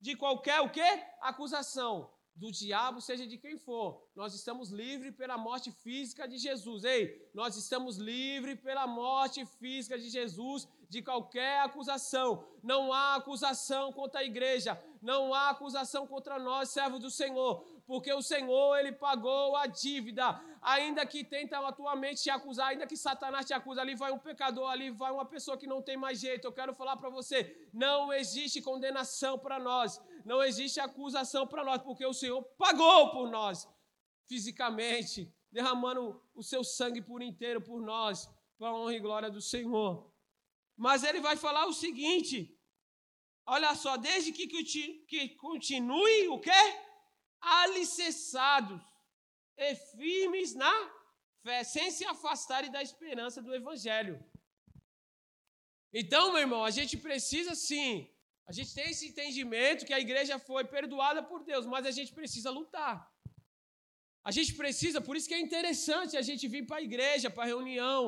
de qualquer o quê? Acusação do diabo, seja de quem for. Nós estamos livres pela morte física de Jesus. Ei, nós estamos livres pela morte física de Jesus de qualquer acusação. Não há acusação contra a igreja, não há acusação contra nós, servos do Senhor, porque o Senhor, ele pagou a dívida. Ainda que tenta atualmente te acusar, ainda que Satanás te acusa, ali vai um pecador, ali vai uma pessoa que não tem mais jeito. Eu quero falar para você, não existe condenação para nós não existe acusação para nós, porque o Senhor pagou por nós, fisicamente, derramando o seu sangue por inteiro por nós, para a honra e glória do Senhor. Mas ele vai falar o seguinte: olha só, desde que, que continue o quê? Alicerçados e firmes na fé, sem se afastarem da esperança do Evangelho. Então, meu irmão, a gente precisa sim. A gente tem esse entendimento que a igreja foi perdoada por Deus, mas a gente precisa lutar. A gente precisa, por isso que é interessante a gente vir para a igreja, para a reunião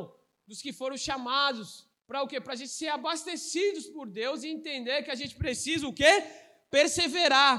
dos que foram chamados. Para o quê? Para a gente ser abastecidos por Deus e entender que a gente precisa o quê? Perseverar.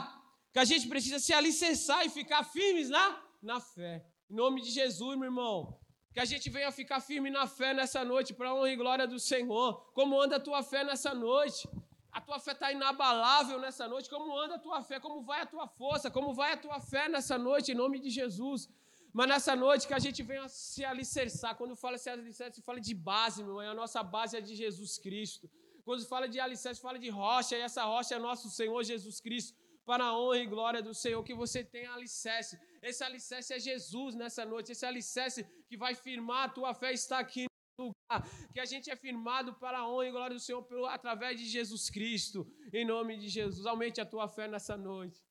Que a gente precisa se alicerçar e ficar firmes na, na fé. Em nome de Jesus, meu irmão. Que a gente venha ficar firme na fé nessa noite, para a honra e glória do Senhor. Como anda a tua fé nessa noite? A tua fé está inabalável nessa noite. Como anda a tua fé? Como vai a tua força? Como vai a tua fé nessa noite, em nome de Jesus? Mas nessa noite que a gente venha se alicerçar. Quando fala se alicerçar, se fala de base, meu irmão. A nossa base é de Jesus Cristo. Quando fala de alicerce, fala de rocha. E essa rocha é nosso Senhor Jesus Cristo. Para a honra e glória do Senhor, que você tenha alicerce esse alicerce é Jesus nessa noite. Esse alicerce que vai firmar a tua fé está aqui lugar. Que a gente é firmado para a honra e glória do Senhor pelo, através de Jesus Cristo. Em nome de Jesus. Aumente a tua fé nessa noite.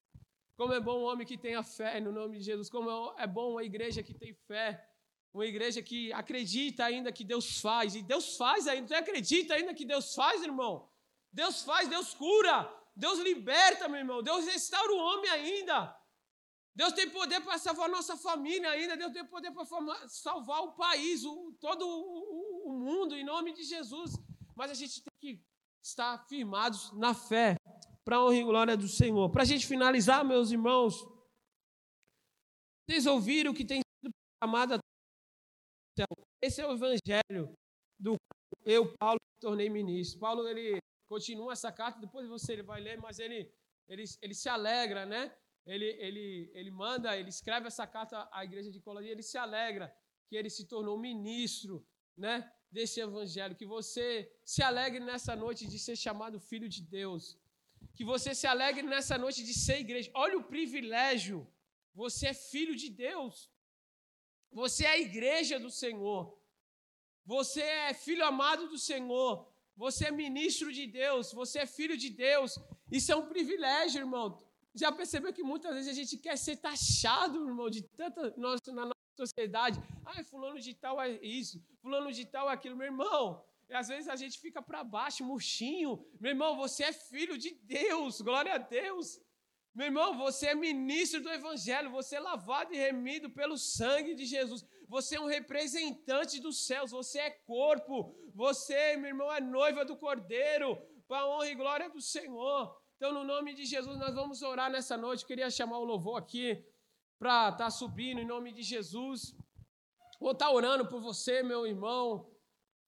Como é bom um homem que tenha fé no nome de Jesus. Como é bom uma igreja que tem fé. Uma igreja que acredita ainda que Deus faz. E Deus faz ainda. Você acredita ainda que Deus faz, irmão? Deus faz, Deus cura. Deus liberta, meu irmão. Deus restaura o homem ainda. Deus tem poder para salvar a nossa família ainda. Deus tem poder para salvar o país, o, todo o, o mundo, em nome de Jesus. Mas a gente tem que estar firmados na fé, para a honra e glória do Senhor. Para a gente finalizar, meus irmãos, vocês ouviram o que tem sido proclamado esse é o evangelho do eu, Paulo, me tornei ministro. Paulo, ele continua essa carta, depois você vai ler, mas ele, ele, ele se alegra, né? Ele, ele, ele manda, ele escreve essa carta à igreja de Colônia, ele se alegra que ele se tornou ministro, né, desse evangelho, que você se alegre nessa noite de ser chamado filho de Deus, que você se alegre nessa noite de ser igreja. Olha o privilégio. Você é filho de Deus. Você é a igreja do Senhor. Você é filho amado do Senhor. Você é ministro de Deus. Você é filho de Deus. Isso é um privilégio, irmão. Já percebeu que muitas vezes a gente quer ser taxado, irmão, de tanta nossa, na nossa sociedade. Ah, fulano de tal é isso, fulano de tal é aquilo. Meu irmão, e às vezes a gente fica para baixo, murchinho. Meu irmão, você é filho de Deus, glória a Deus. Meu irmão, você é ministro do Evangelho, você é lavado e remido pelo sangue de Jesus. Você é um representante dos céus, você é corpo. Você, meu irmão, é noiva do Cordeiro, para a honra e glória do Senhor. Então, no nome de Jesus, nós vamos orar nessa noite. Eu queria chamar o louvor aqui para estar tá subindo em nome de Jesus. Vou estar tá orando por você, meu irmão,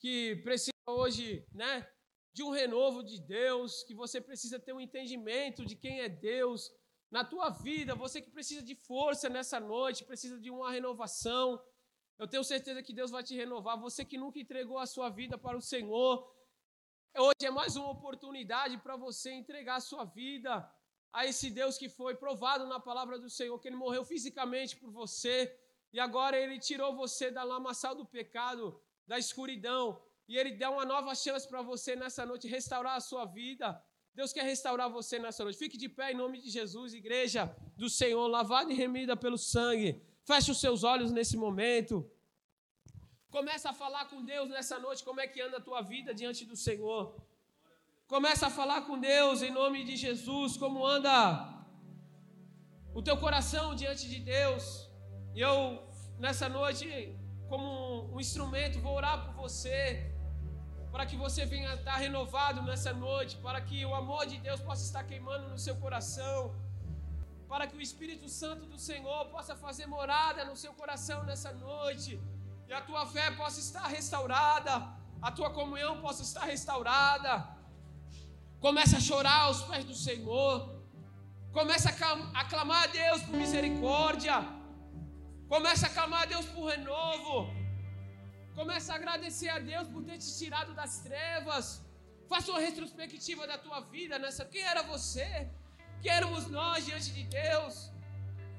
que precisa hoje, né, de um renovo de Deus, que você precisa ter um entendimento de quem é Deus na tua vida, você que precisa de força nessa noite, precisa de uma renovação. Eu tenho certeza que Deus vai te renovar. Você que nunca entregou a sua vida para o Senhor, Hoje é mais uma oportunidade para você entregar a sua vida a esse Deus que foi provado na palavra do Senhor, que ele morreu fisicamente por você e agora ele tirou você da lamaçal do pecado, da escuridão, e ele dá uma nova chance para você nessa noite restaurar a sua vida. Deus quer restaurar você nessa noite. Fique de pé em nome de Jesus, igreja do Senhor, lavada e remida pelo sangue. Feche os seus olhos nesse momento. Começa a falar com Deus nessa noite, como é que anda a tua vida diante do Senhor. Começa a falar com Deus em nome de Jesus, como anda o teu coração diante de Deus. E eu, nessa noite, como um instrumento, vou orar por você, para que você venha estar renovado nessa noite, para que o amor de Deus possa estar queimando no seu coração, para que o Espírito Santo do Senhor possa fazer morada no seu coração nessa noite e a tua fé possa estar restaurada, a tua comunhão possa estar restaurada. Comece a chorar aos pés do Senhor. Comece a clamar a Deus por misericórdia. Comece a clamar a Deus por renovo. Comece a agradecer a Deus por ter te tirado das trevas. Faça uma retrospectiva da tua vida nessa. Quem era você? Quem éramos nós diante de Deus?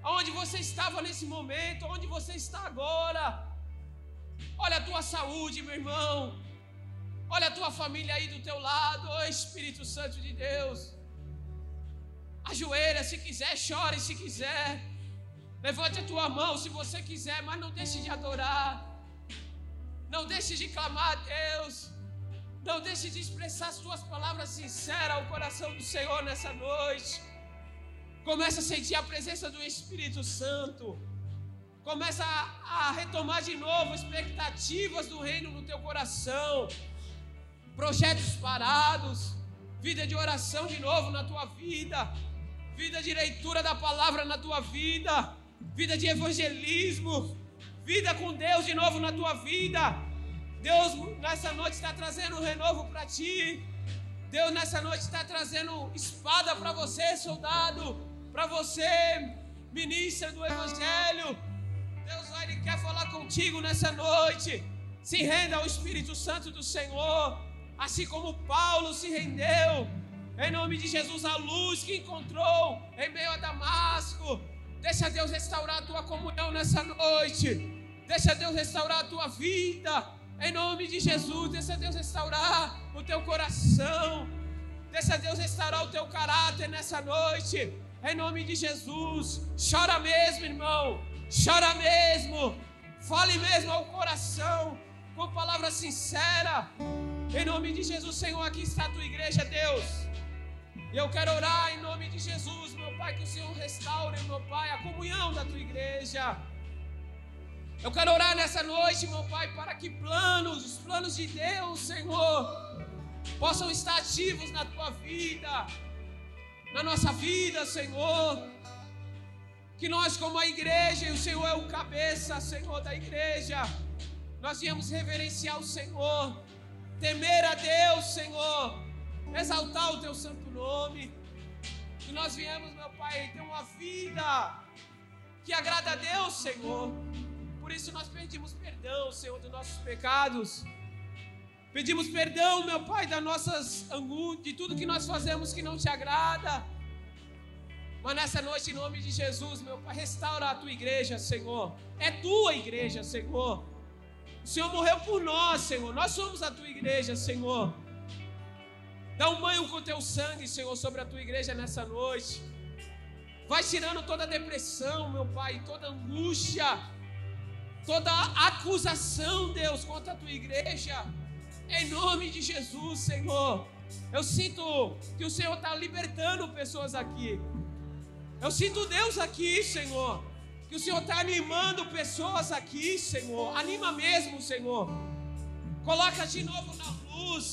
Aonde você estava nesse momento? Onde você está agora? Olha a tua saúde, meu irmão. Olha a tua família aí do teu lado, ô Espírito Santo de Deus. Ajoelha se quiser, chore se quiser. Levante a tua mão se você quiser, mas não deixe de adorar. Não deixe de clamar a Deus. Não deixe de expressar as tuas palavras sinceras ao coração do Senhor nessa noite. Começa a sentir a presença do Espírito Santo. Começa a, retomar de novo expectativas do reino no teu coração. Projetos parados. Vida de oração de novo na tua vida. Vida de leitura da palavra na tua vida. Vida de evangelismo. Vida com Deus de novo na tua vida. Deus nessa noite está trazendo um renovo para ti. Deus nessa noite está trazendo espada para você, soldado para você, ministra do Evangelho. Ele quer falar contigo nessa noite. Se renda ao Espírito Santo do Senhor, assim como Paulo se rendeu. Em nome de Jesus, a luz que encontrou em meio a Damasco. Deixa Deus restaurar a tua comunhão nessa noite. Deixa Deus restaurar a tua vida. Em nome de Jesus, deixa Deus restaurar o teu coração. Deixa Deus restaurar o teu caráter nessa noite. Em nome de Jesus. Chora mesmo, irmão. Chora mesmo. Fale mesmo ao coração. Com palavra sincera. Em nome de Jesus, Senhor, aqui está a tua igreja, Deus. E eu quero orar em nome de Jesus, meu Pai, que o Senhor restaure, meu Pai, a comunhão da tua igreja. Eu quero orar nessa noite, meu Pai, para que planos, os planos de Deus, Senhor, possam estar ativos na tua vida na nossa vida, Senhor. Que nós, como a igreja, e o Senhor é o cabeça, Senhor, da igreja, nós viemos reverenciar o Senhor, temer a Deus, Senhor, exaltar o teu santo nome. Que nós viemos, meu Pai, ter uma vida que agrada a Deus, Senhor. Por isso nós pedimos perdão, Senhor, dos nossos pecados. Pedimos perdão, meu Pai, das nossas angústias, de tudo que nós fazemos que não te agrada. Mas nessa noite, em nome de Jesus, meu Pai, restaura a tua igreja, Senhor. É tua igreja, Senhor. O Senhor morreu por nós, Senhor. Nós somos a tua igreja, Senhor. Dá um banho com teu sangue, Senhor, sobre a tua igreja nessa noite. Vai tirando toda depressão, meu Pai, toda angústia, toda acusação, Deus, contra a tua igreja. Em nome de Jesus, Senhor. Eu sinto que o Senhor está libertando pessoas aqui. Eu sinto Deus aqui, Senhor. Que o Senhor está animando pessoas aqui, Senhor. Anima mesmo, Senhor. Coloca de novo na luz.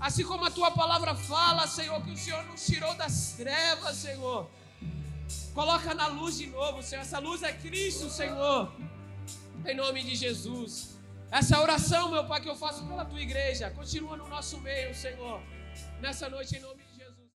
Assim como a tua palavra fala, Senhor, que o Senhor nos tirou das trevas, Senhor. Coloca na luz de novo, Senhor. Essa luz é Cristo, Senhor. Em nome de Jesus. Essa oração, meu Pai, que eu faço pela tua igreja, continua no nosso meio, Senhor. Nessa noite, em nome